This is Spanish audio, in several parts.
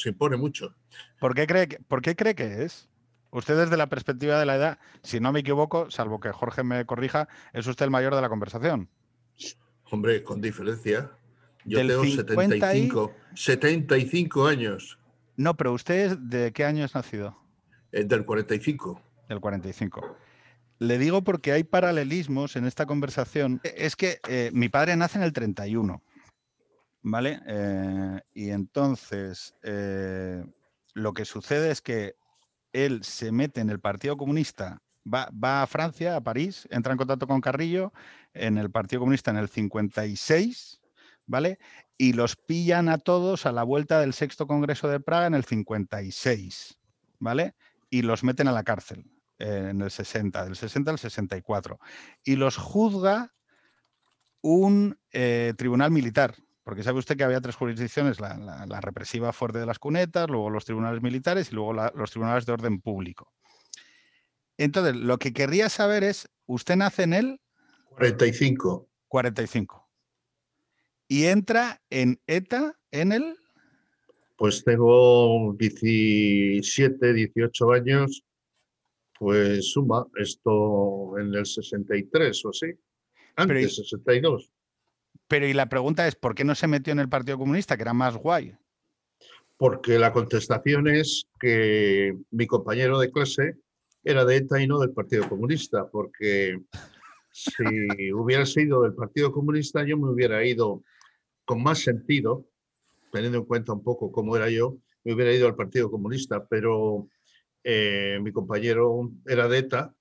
se impone mucho. ¿Por qué cree que, por qué cree que es? Usted desde la perspectiva de la edad, si no me equivoco, salvo que Jorge me corrija, es usted el mayor de la conversación. Hombre, con diferencia. Yo tengo 75, 75 años. No, pero usted de qué año es nacido? Eh, del 45. Del 45. Le digo porque hay paralelismos en esta conversación. Es que eh, mi padre nace en el 31, ¿vale? Eh, y entonces lo que sucede es que él se mete en el Partido Comunista, va, va, a Francia, a París, entra en contacto con Carrillo en el Partido Comunista en el 56, ¿vale? Y los pillan a todos a la vuelta del sexto Congreso de Praga en el 56, ¿vale? Y los meten a la cárcel eh, en el 60, del 60 al 64. Y los juzga un eh, tribunal militar, porque sabe usted que había tres jurisdicciones, la, represiva fuerte de las cunetas, luego los tribunales militares y luego los tribunales de orden público. Entonces, lo que querría saber es, ¿usted nace en el? 45. 45. ¿Y entra en ETA en el? Pues tengo 17, 18 años, pues suma esto en el 63 o así, antes, 62. Pero y la pregunta es, ¿por qué no se metió en el Partido Comunista, que era más guay? Porque la contestación es que mi compañero de clase era de ETA y no del Partido Comunista, porque si hubiera sido del Partido Comunista yo me hubiera ido con más sentido, teniendo en cuenta un poco cómo era yo, me hubiera ido al Partido Comunista, pero eh, mi compañero era de ETA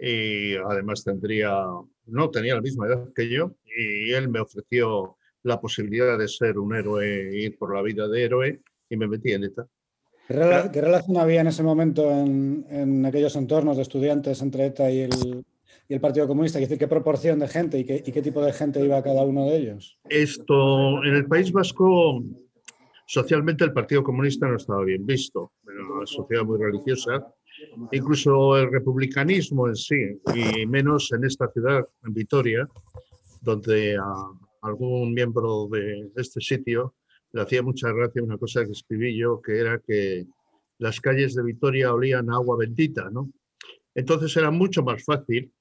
y además tendría, no tenía la misma edad que yo y él me ofreció la posibilidad de ser un héroe, ir por la vida de héroe y me metí en ETA. ¿Qué, relación había en ese momento en, aquellos entornos de estudiantes entre ETA y el, y el Partido Comunista? Es decir, ¿qué proporción de gente y qué, y qué tipo de gente iba a cada uno de ellos? Esto, en el País Vasco, socialmente el Partido Comunista no estaba bien visto. Era una sociedad muy religiosa incluso el republicanismo en sí, y menos en esta ciudad, en Vitoria, donde a algún miembro de este sitio le hacía mucha gracia una cosa que escribí yo, que era que las calles de Vitoria olían a agua bendita, ¿no? Entonces era mucho más fácil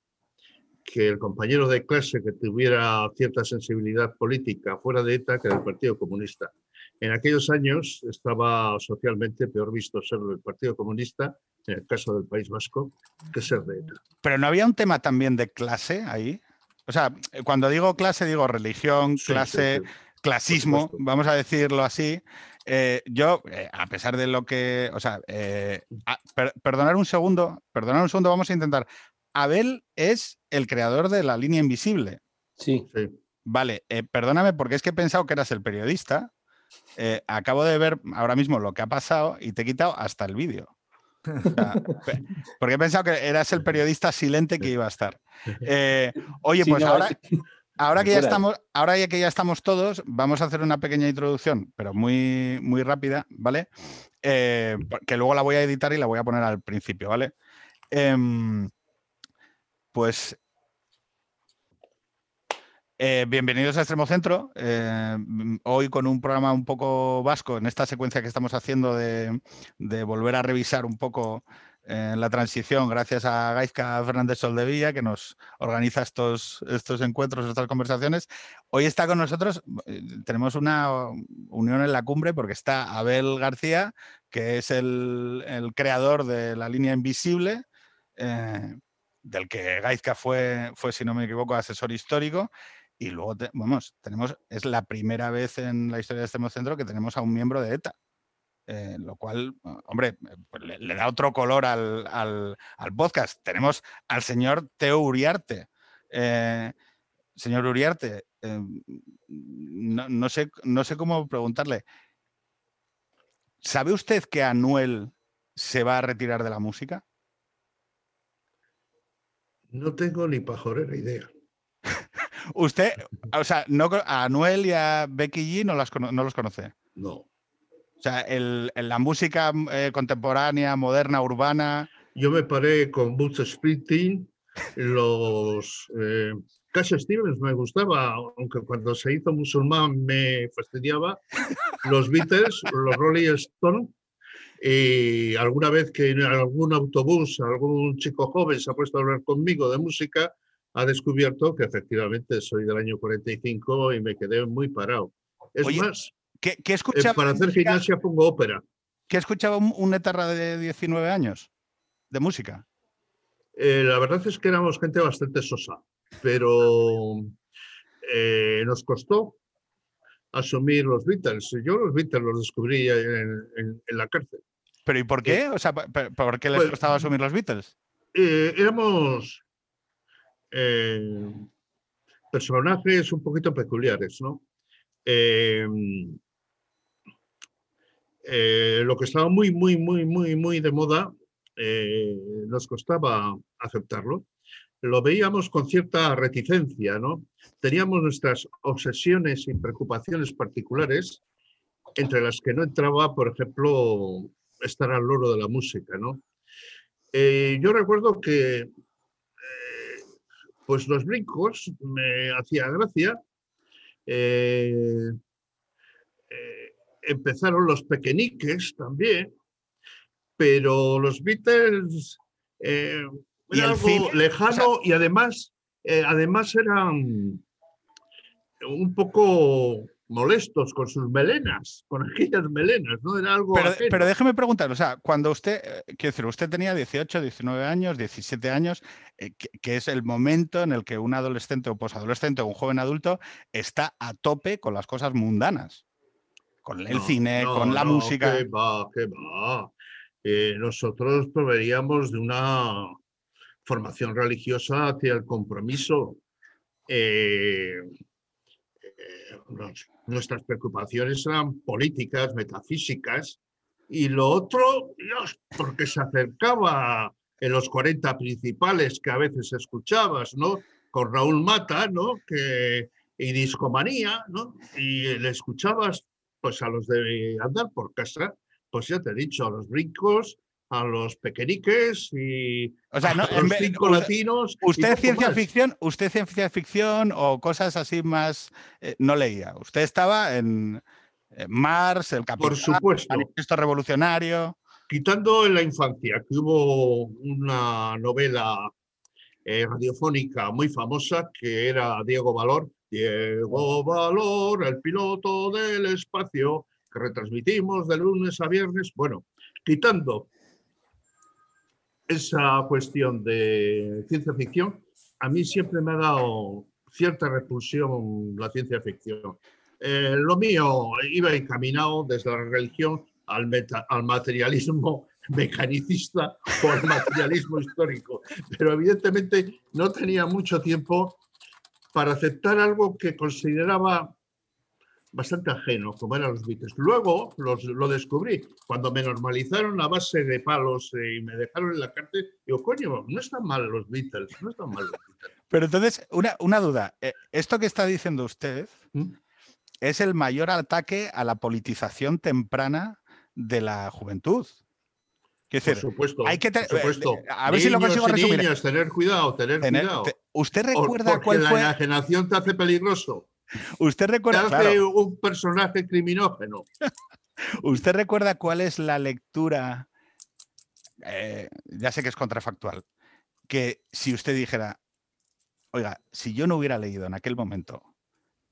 que el compañero de clase que tuviera cierta sensibilidad política fuera de ETA que del Partido Comunista. En aquellos años estaba socialmente peor visto ser del Partido Comunista, en el caso del País Vasco, que ser de ETA. Pero no había un tema también de clase ahí. O sea, cuando digo clase, digo religión, clase, clasismo, vamos a decirlo así. Eh, yo, eh, a pesar de lo que. O sea, eh, perdonar un segundo, perdonar un segundo, vamos a intentar. Abel es el creador de la línea invisible. Sí. sí. Vale, perdóname porque es que he pensado que eras el periodista eh, acabo de ver ahora mismo lo que ha pasado y te he quitado hasta el vídeo. Porque he pensado que eras el periodista silente que iba a estar. Eh, oye, pues ahora, ahora, que ya estamos, ahora ya que ya estamos todos, vamos a hacer una pequeña introducción, pero muy, muy rápida, ¿vale? Eh, que luego la voy a editar y la voy a poner al principio, ¿vale? Em, pues eh, bienvenidos a Extremo Centro. Eh, hoy con un programa un poco vasco en esta secuencia que estamos haciendo de, volver a revisar un poco eh, la transición, gracias a Gaizka Fernández Soldevilla, que nos organiza estos, estos encuentros, estas conversaciones. Hoy está con nosotros, tenemos una unión en la cumbre porque está Abel García, que es el, creador de la línea invisible del que Gaizka fue, fue, si no me equivoco, asesor histórico, y luego, vamos, tenemos, es la primera vez en la historia de este centro que tenemos a un miembro de ETA. Eh, lo cual, hombre, eh, pues le, da otro color al, podcast. Tenemos al señor Teo Uriarte. Eh, señor Uriarte, no, sé, no sé cómo preguntarle. ¿Sabe usted que Anuel se va a retirar de la música? No tengo ni pajorera idea. Usted, o sea, no, a Anuel y a Becky G no, las, no los conoce. No. O sea, el, la música eh, contemporánea, moderna, urbana. Yo me paré con Boots Splitting, los, eh, Cash Stevens me gustaba, aunque cuando se hizo musulmán me fastidiaba. Los Beatles, los Rolling Stones. Y alguna vez que en algún autobús algún chico joven se ha puesto a hablar conmigo de música, ha descubierto que efectivamente soy del año 45 y me quedé muy parado. Es más, ¿qué, qué escuchaba para hacer gimnasia pongo ópera. ¿Qué escuchaba un, etarra de 19 años de música? Eh, la verdad es que éramos gente bastante sosa, pero eh, nos costó asumir los Beatles. Yo los Beatles los descubrí en, en, en la cárcel. ¿Pero y por qué? O sea, ¿por qué les Pues- costaba asumir los Beatles? Eh, éramos eh, personajes un poquito peculiares, ¿no? Eh, eh, lo que estaba muy, muy, muy, muy, muy de moda, eh, nos costaba aceptarlo. Lo veíamos con cierta reticencia, ¿no? Teníamos nuestras obsesiones y preocupaciones particulares, entre las que no entraba, por ejemplo, estar al loro de la música, ¿no? Yo recuerdo que pues los brincos me hacía gracia. Eh, eh, empezaron los pequeñiques también, pero los Beatles eh, ¿Y era algo cine? lejano y además, eh, además eran un poco molestos con sus melenas, con aquellas melenas, ¿no? Era algo Pero, déjeme preguntar, o sea, cuando usted, eh, quiero decir, usted tenía 18, 19 años, 17 años, eh, que, que es el momento en el que un adolescente o posadolescente o un joven adulto está a tope con las cosas mundanas, con el No, cine, no, con la no, música. Que va, que va. Eh, nosotros proveíamos de una formación religiosa hacia el compromiso. Nuestras preocupaciones eran políticas, metafísicas, y lo otro, Dios, porque se acercaba en los 40 principales que a veces escuchabas, ¿no? Con Raúl Mata, ¿no? Que, y Discomanía, ¿no? Y le escuchabas pues a los de andar por casa, pues ya te he dicho, a los brincos, a los pequeñiques y O sea, no, a los cinco usted- latinos. Usted ciencia más. ficción, usted ciencia ficción o cosas así más eh, no leía. Usted estaba en, en Mars, el Capitán, Por supuesto, Manifiesto Revolucionario. quitando en la infancia que hubo una novela eh, radiofónica muy famosa que era Diego Valor, Diego Valor, el piloto del espacio, que retransmitimos de lunes a viernes. Bueno, quitando esa cuestión de ciencia ficción, a mí siempre me ha dado cierta repulsión la ciencia ficción. Eh, lo mío iba encaminado desde la religión al, al materialismo mecanicista o al materialismo histórico, pero evidentemente no tenía mucho tiempo para aceptar algo que consideraba bastante ajeno, como eran los Beatles. Luego los, lo descubrí, cuando me normalizaron a base de palos eh, y me dejaron en la cárcel, digo, coño, no están mal los Beatles, no están mal los Beatles. Pero entonces, una, una duda. eh, Esto que está diciendo usted ¿Mm? es el mayor ataque a la politización temprana de la juventud. Quiero Por decir, supuesto, hay que por supuesto. eh, a ver si lo Niños consigo resumir. niñas, tener cuidado, tener tener- cuidado. te- ¿Usted recuerda porque cuál la fue? enajenación te hace peligroso, ¿Usted te recuerda, hace claro, un personaje criminógeno. ¿Usted recuerda cuál es la lectura? eh, ya sé que es contrafactual. Que si usted dijera, oiga, si yo no hubiera leído en aquel momento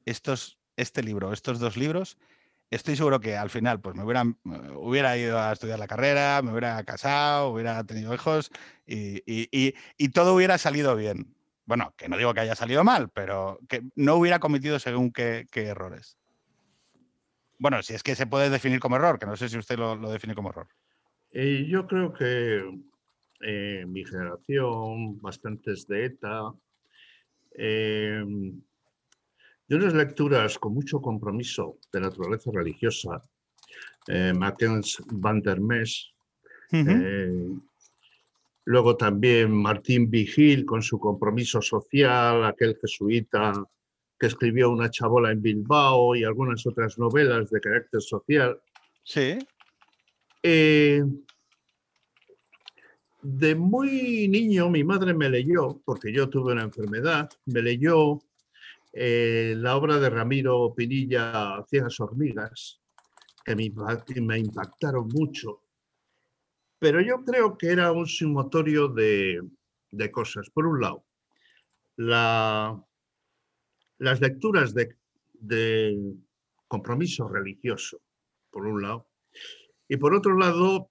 estos, este libro, estos dos libros, estoy seguro que al final pues me hubieran, eh, hubiera ido a estudiar la carrera, me hubiera casado, hubiera tenido hijos y, y- y- y todo hubiera salido bien. Bueno, que no digo que haya salido mal, pero que no hubiera cometido según qué, qué errores. Bueno, si es que se puede definir como error, que no sé si usted lo, lo define como error. Eh, yo creo que eh, mi generación, bastantes de ETA, eh, de unas lecturas con mucho compromiso de naturaleza religiosa, eh, Mackenzie van der Mes, luego también Martín Vigil con su compromiso social, aquel jesuita que escribió Una chabola en Bilbao y algunas otras novelas de carácter social. Sí, Eh, de muy niño mi madre me leyó, porque yo tuve una enfermedad, me leyó eh, la obra de Ramiro Pinilla, Ciegas Hormigas, que me, me, impactaron mucho. Pero yo creo que era un sumatorio de, de cosas. Por un lado, la, las lecturas de, de compromiso religioso, por un lado. Y por otro lado,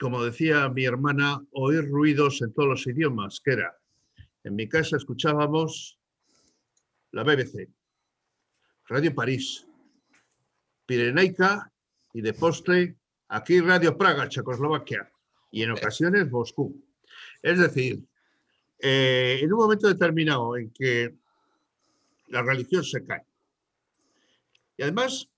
como decía mi hermana, oír ruidos en todos los idiomas, que era, en mi casa escuchábamos la BBC, Radio París, Pirenaica y de postre aquí Radio Praga, Checoslovaquia, y en ocasiones Moscú. Es decir, eh, en un momento determinado en que la religión se cae, y además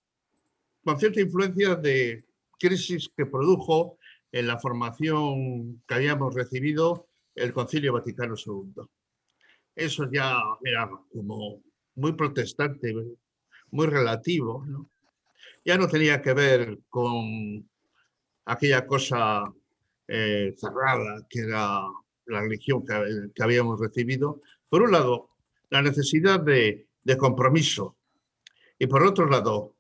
con cierta influencia de crisis que produjo en la formación que habíamos recibido el Concilio Vaticano II. Eso ya era como muy protestante, muy relativo. Ya no tenía que ver con aquella cosa eh, cerrada que era la religión que, habíamos recibido. Por un lado, la necesidad de, compromiso y por otro lado,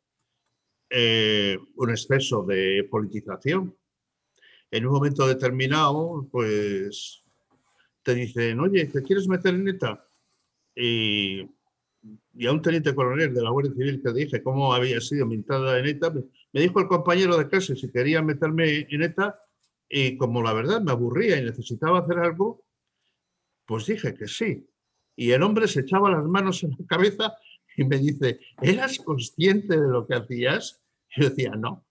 eh, un exceso de politización en un momento determinado, pues te dicen, oye, ¿te quieres meter en ETA? Y, a un teniente coronel de la Guardia Civil que dije cómo había sido mintada en ETA, me dijo el compañero de clase si quería meterme en ETA y como la verdad me aburría y necesitaba hacer algo, pues dije que sí. Y el hombre se echaba las manos en la cabeza y me dice, ¿eras consciente de lo que hacías? Y yo decía, no.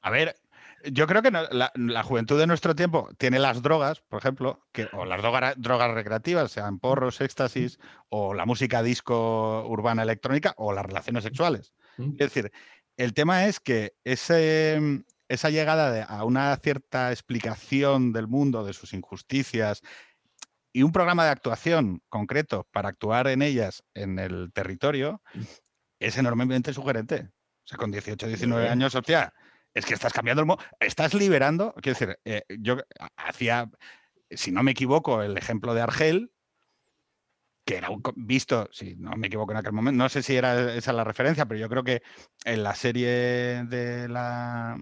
A ver, yo creo que la, juventud de nuestro tiempo tiene las drogas, por ejemplo, que, o las drogas, recreativas, sean porros, éxtasis, o la música disco urbana electrónica, o las relaciones sexuales. Es decir, el tema es que ese, esa llegada a una cierta explicación del mundo, de sus injusticias, y un programa de actuación concreto para actuar en ellas en el territorio, es enormemente sugerente. O sea, con 18, 19 años, hostia, es que estás cambiando el mundo, estás liberando, quiero decir, eh, yo hacía, si no me equivoco, el ejemplo de Argel, que era un, visto, si no me equivoco en aquel momento, no sé si era esa la referencia, pero yo creo que en la serie de la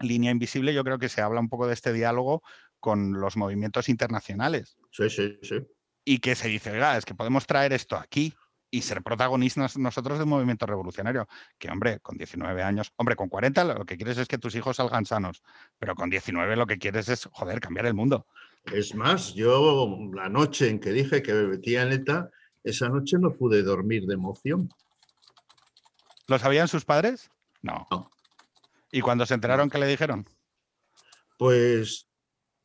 línea invisible, yo creo que se habla un poco de este diálogo con los movimientos internacionales. Sí, sí, sí. Y que se dice, oiga, es que podemos traer esto aquí y ser protagonistas nosotros del movimiento revolucionario. Que, hombre, con 19 años, hombre, con 40 lo que quieres es que tus hijos salgan sanos, pero con 19 lo que quieres es, joder, cambiar el mundo. Es más, yo la noche en que dije que me metía en ETA, esa noche no pude dormir de emoción. ¿Lo sabían sus padres? No. ¿Y cuando se enteraron qué le dijeron? Pues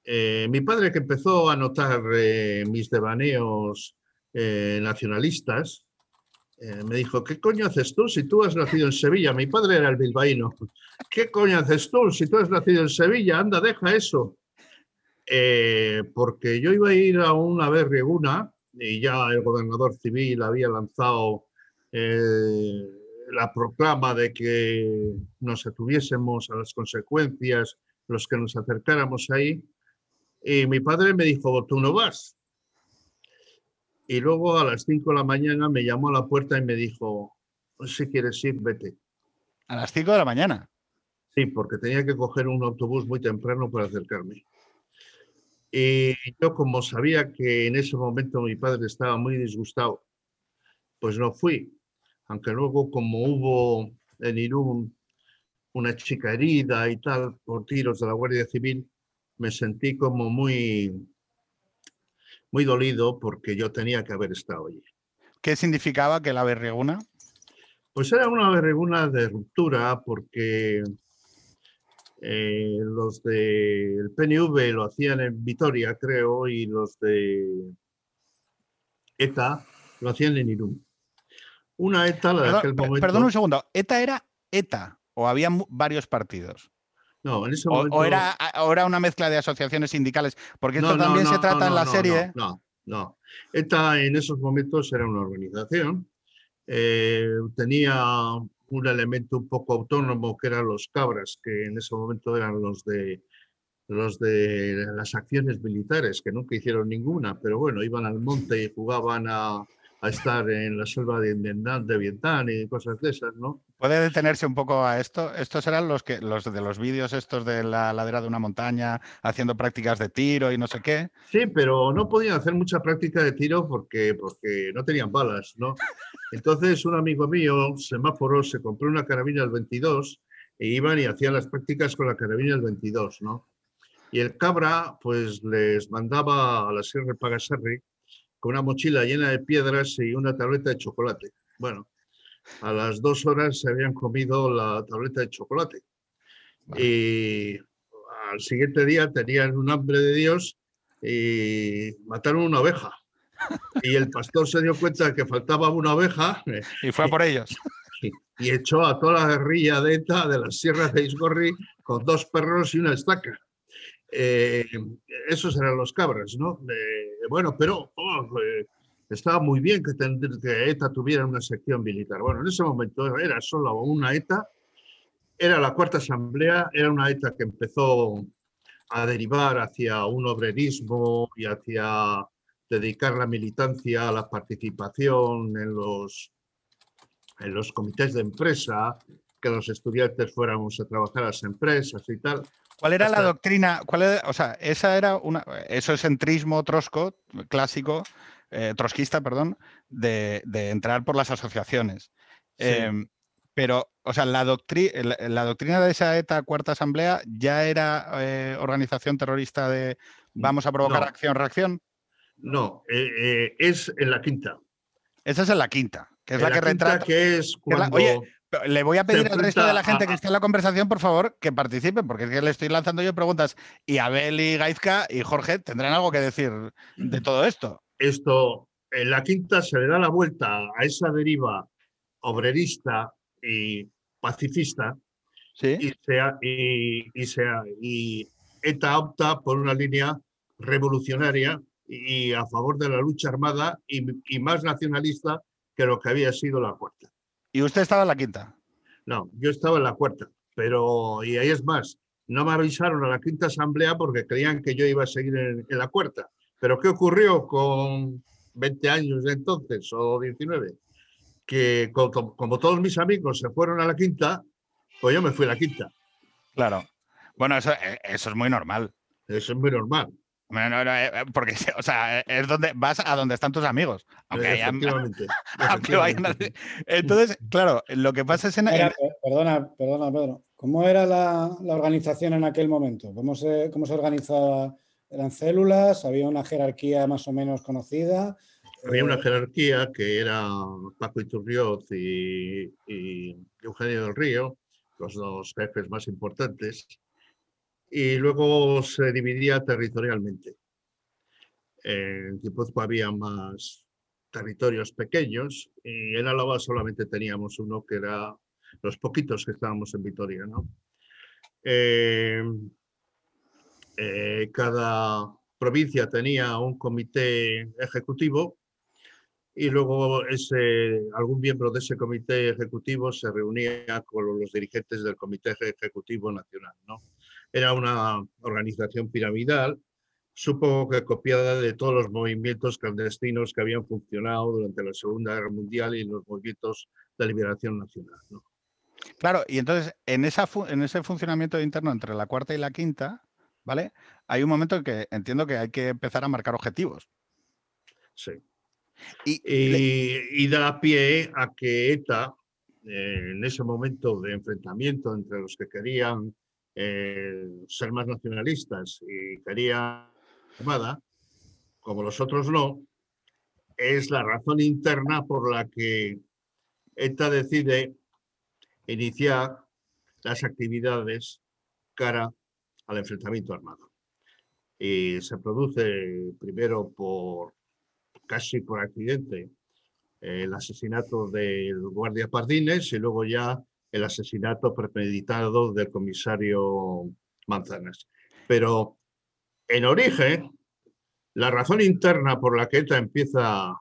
eh, mi padre que empezó a notar eh, mis devaneos eh, nacionalistas, me dijo, ¿qué coño haces tú si tú has nacido en Sevilla? Mi padre era el bilbaíno. ¿Qué coño haces tú si tú has nacido en Sevilla? Anda, deja eso. Porque yo iba a ir a una berreguna y ya el gobernador civil había lanzado la proclama de que nos atuviésemos a las consecuencias los que nos acercáramos ahí. Y mi padre me dijo, tú no vas. Y luego a las 5 de la mañana me llamó a la puerta y me dijo, si quieres ir, vete. ¿A las 5 de la mañana? Sí, porque tenía que coger un autobús muy temprano para acercarme. Y yo como sabía que en ese momento mi padre estaba muy disgustado, pues no fui. Aunque luego como hubo en Irún una chica herida y tal por tiros de la Guardia Civil, me sentí como muy muy dolido porque yo tenía que haber estado allí. ¿Qué significaba que la berreguna? Pues era una berreguna de ruptura porque eh, los del PNV lo hacían en Vitoria, creo, y los de ETA lo hacían en Irún. Una ETA, la de aquel momento... Perdón un segundo, ¿ETA era ETA o había varios partidos? No, en ese momento... O, era, una mezcla de asociaciones sindicales, porque esto también se trata en la serie. No, no, ETA en esos momentos era una organización, eh, tenía un elemento un poco autónomo que eran los cabras, que en ese momento eran los de los de las acciones militares, que nunca hicieron ninguna, pero bueno, iban al monte y jugaban a, a estar en la selva de Vietnam, de Vietnam y cosas de esas, ¿no? ¿Puede detenerse un poco a esto? Estos eran los que los de los vídeos estos de la ladera de una montaña haciendo prácticas de tiro y no sé qué. Sí, pero no podían hacer mucha práctica de tiro porque, porque no tenían balas, ¿no? Entonces un amigo mío, semáforo, se compró una carabina del 22 e iban y hacían las prácticas con la carabina del 22, ¿no? Y el cabra, pues les mandaba a la Sierra de Pagasarri con una mochila llena de piedras y una tableta de chocolate. Bueno, a las dos horas se habían comido la tableta de chocolate. Y al siguiente día tenían un hambre de Dios y mataron una oveja. Y el pastor se dio cuenta que faltaba una oveja. Y fue a por ellos. Y, y echó a toda la guerrilla de ETA de las sierras de Isgorri con dos perros y una estaca. Eh, esos eran los cabras, ¿no? Bueno, pero oh, eh, estaba muy bien que, ten- que ETA tuviera una sección militar. Bueno, en ese momento era solo una ETA, era la cuarta asamblea, era una ETA que empezó a derivar hacia un obrerismo y hacia dedicar la militancia a la participación en los, en los comités de empresa, que los estudiantes fuéramos a trabajar a las empresas y tal. ¿Cuál era la doctrina? ¿Cuál era- o sea, esa era una, eso es centrismo trosco, clásico, eh, trotskista, perdón, de, de entrar por las asociaciones. Sí. Em, pero, o sea, la, doctri- la, la doctrina de esa ETA cuarta asamblea ya era eh, organización terrorista de vamos a provocar No. acción-reacción. No, eh, eh, es en la quinta. Esa es en la quinta, que es En la que retrata. que es que la- cuando... oye, Le voy a pedir al resto de la gente que esté en la conversación, por favor, que participen, porque es que le estoy lanzando yo preguntas. Y Abel y Gaizka y Jorge tendrán algo que decir de todo esto. esto, en la quinta se le da la vuelta a esa deriva obrerista y pacifista ¿Sí? y, se, ha- y, y se ha- y ETA opta por una línea revolucionaria y a favor de la lucha armada y, y más nacionalista que lo que había sido la cuarta. Y usted estaba en la quinta. No, yo estaba en la cuarta, pero, y ahí es más, no me avisaron a la quinta asamblea porque creían que yo iba a seguir en, en la cuarta. Pero ¿qué ocurrió con 20 años de entonces o 19? Que co- como, como todos mis amigos se fueron a la quinta, pues yo me fui a la quinta. Claro. Bueno, eso, eh, eso es muy normal. Eso es muy normal. Bueno, no, no, eh, eh, porque, o sea, es donde vas a donde están tus amigos. Aunque haya- efectivamente. aunque vayan. Entonces, claro, lo que pasa es en, Era- perdona, perdona, Pedro. ¿Cómo era la, la organización en aquel momento? ¿Cómo se, cómo se organizaba? ¿Eran células? ¿Había una jerarquía más o menos conocida? Había una Eh, jerarquía que era Paco Iturrioz y, y Eugenio del Río, los dos jefes más importantes, y luego se dividía territorialmente. En Guipúzcoa había más territorios pequeños y en Álava solamente teníamos uno que era los poquitos que estábamos en Vitoria. ¿no? Eh, eh, cada provincia tenía un comité ejecutivo y luego ese, algún miembro de ese comité ejecutivo se reunía con los dirigentes del comité ejecutivo nacional. ¿no? Era una organización piramidal, supongo que copiada de todos los movimientos clandestinos que habían funcionado durante la Segunda Guerra Mundial y los movimientos de liberación nacional. ¿no? Claro, y entonces en, esa fu- en ese funcionamiento interno entre la cuarta y la quinta, ¿vale? Hay un momento en que entiendo que hay que empezar a marcar objetivos. Sí. Y, le- y, y da pie a que ETA, eh, en ese momento de enfrentamiento entre los que querían eh, ser más nacionalistas y querían armada, como los otros no, es la razón interna por la que ETA decide iniciar las actividades cara al enfrentamiento armado. Y se produce primero por casi por accidente el asesinato del guardia Pardines y luego ya el asesinato premeditado del comisario Manzanas. Pero en origen, la razón interna por la que ETA empieza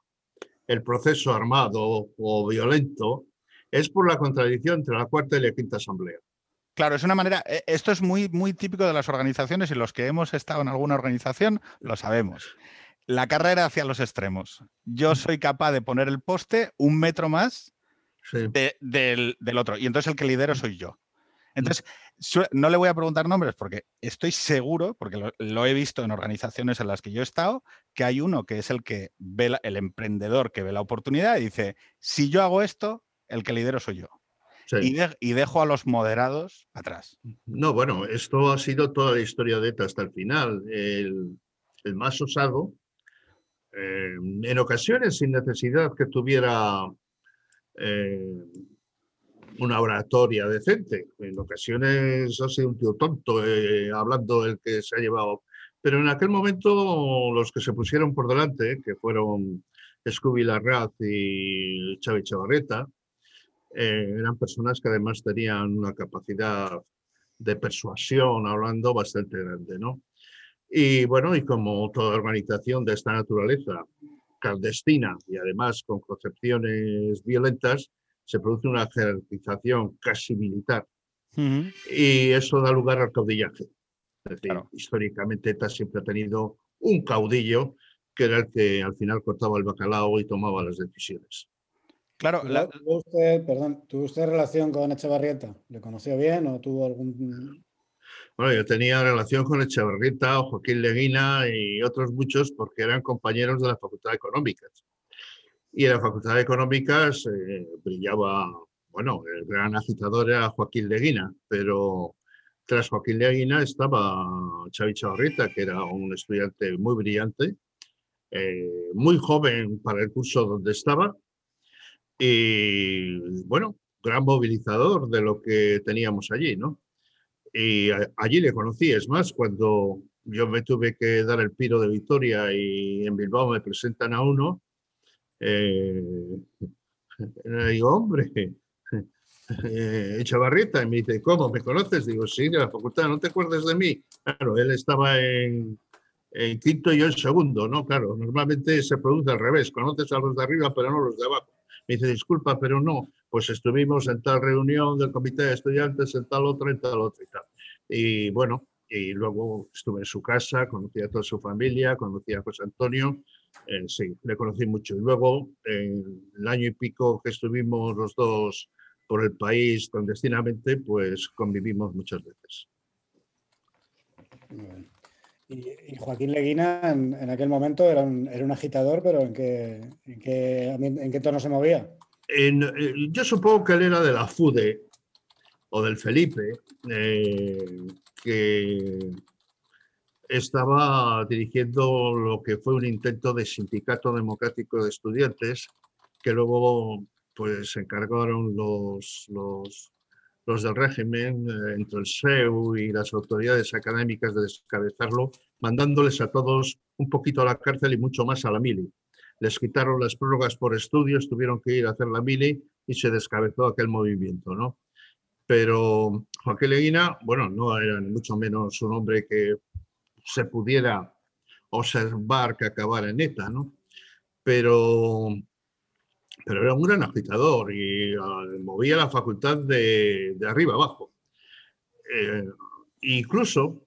el proceso armado o violento es por la contradicción entre la cuarta y la quinta asamblea. Claro, es una manera, e, esto es muy, muy típico de las organizaciones y los que hemos estado en alguna organización lo sabemos. La carrera hacia los extremos. Yo soy capaz de poner el poste un metro más del, otro y entonces el que lidero soy yo. Entonces, no le voy a preguntar nombres porque estoy seguro, porque lo, he visto en organizaciones en las que yo he estado, que hay uno que es el que ve el emprendedor que ve la oportunidad y dice, si yo hago esto, el que lidero soy yo. Y, dejo a los moderados atrás. No, bueno, esto ha sido toda la historia de ETA hasta el final. El, más osado, eh, en ocasiones sin necesidad que tuviera eh, una oratoria decente, en ocasiones ha sido un tío tonto eh, hablando el que se ha llevado. Pero en aquel momento los que se pusieron por delante, que fueron Scooby Larraz y Xavi Chavarreta, eh, eran personas que además tenían una capacidad de persuasión hablando bastante grande, ¿no? Y bueno, y como toda organización de esta naturaleza, clandestina y además con concepciones violentas, se produce una jerarquización casi militar. Y eso da lugar al caudillaje. Es decir, históricamente ETA siempre ha tenido un caudillo que era el que al final cortaba el bacalao y tomaba las decisiones. Claro, ¿Tuvo, usted, perdón, ¿tuvo usted relación con Echevarrieta? ¿Le conoció bien o tuvo algún...? Bueno, yo tenía relación con Echevarrieta, Joaquín Leguina y otros muchos porque eran compañeros de la Facultad de Económicas. Y en la Facultad de Económicas eh, brillaba, bueno, el gran agitador era Joaquín Leguina, pero tras Joaquín Leguina estaba Xavi Chavarrita, que era un estudiante muy brillante, eh, muy joven para el curso donde estaba, y bueno, gran movilizador de lo que teníamos allí, ¿no? Y allí le conocí, es más, cuando yo me tuve que dar el piro de Victoria y en Bilbao me presentan a uno, eh, le digo, hombre, eh, Chavarrita, y me dice, ¿cómo? ¿Me conoces? Digo, sí, de la facultad, ¿no te acuerdas de mí? Claro, él estaba en, en quinto y yo en segundo, ¿no? Claro, normalmente se produce al revés, conoces a los de arriba, pero no los de abajo. Me dice, disculpa, pero no, pues estuvimos en tal reunión del comité de estudiantes, en tal otra, en tal otra y tal. Y bueno, y luego estuve en su casa, conocí a toda su familia, conocí a José Antonio, eh, sí, le conocí mucho. Y luego, en el año y pico que estuvimos los dos por el país clandestinamente, pues convivimos muchas veces. Y, Joaquín Leguina en, aquel momento era un, agitador, pero ¿en qué, en qué, en qué tono se movía? En, eh, yo supongo que él era de la FUDE o del Felipe, eh, que estaba dirigiendo lo que fue un intento de sindicato democrático de estudiantes, que luego pues se encargaron los, los los del régimen, eh, entre el SEU y las autoridades académicas de descabezarlo, mandándoles a todos un poquito a la cárcel y mucho más a la mili. Les quitaron las prórrogas por estudios, tuvieron que ir a hacer la mili y se descabezó aquel movimiento, ¿no? Pero Joaquín Leguina, bueno, no era mucho menos un hombre que se pudiera observar que acabara en ETA, ¿no? Pero pero era un gran agitador y ah, movía la facultad de, de arriba abajo. Eh, incluso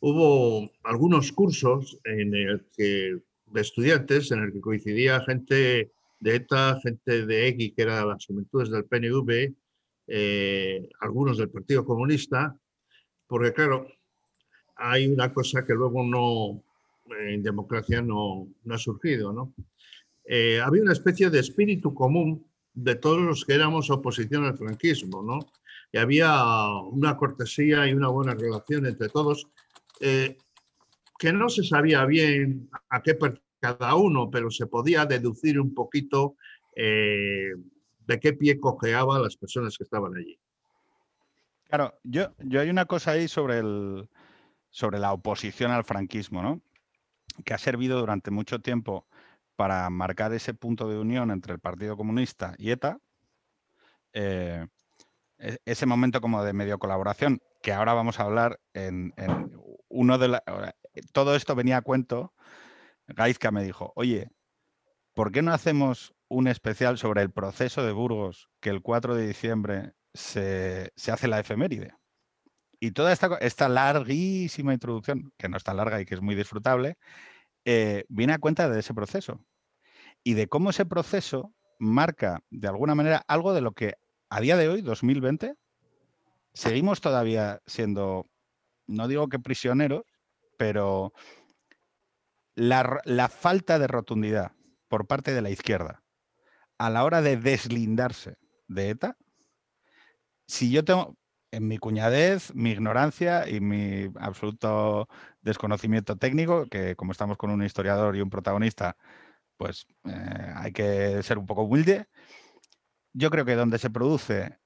hubo algunos cursos en el que, de estudiantes en el que coincidía gente de ETA, gente de EGI, que era las juventudes del PNV, eh, algunos del Partido Comunista, porque claro, hay una cosa que luego no, en democracia no, no ha surgido, ¿no? Eh, había una especie de espíritu común de todos los que éramos oposición al franquismo, ¿no? Y había una cortesía y una buena relación entre todos, eh, que no se sabía bien a qué cada uno, pero se podía deducir un poquito eh, de qué pie cojeaba las personas que estaban allí. Claro, yo, yo hay una cosa ahí sobre, el, sobre la oposición al franquismo, ¿no? Que ha servido durante mucho tiempo para marcar ese punto de unión entre el Partido Comunista y ETA, eh, e-, ese momento como de medio colaboración, que ahora vamos a hablar en, uno de la, todo esto venía a cuento, Gaizka me dijo, oye, ¿por qué no hacemos un especial sobre el proceso de Burgos que el 4 de diciembre se, se hace la efeméride? Y toda esta, esta larguísima introducción, que no es tan larga y que es muy disfrutable, eh, viene a cuenta de ese proceso y de cómo ese proceso marca de alguna manera algo de lo que a día de hoy, 2020, seguimos todavía siendo, no digo que prisioneros, pero la, falta de rotundidad por parte de la izquierda a la hora de deslindarse de ETA, si yo tengo, en mi cuñadez, mi ignorancia y mi absoluto desconocimiento técnico, que como estamos con un historiador y un protagonista, pues eh, hay que ser un poco humilde. Yo creo que donde se produce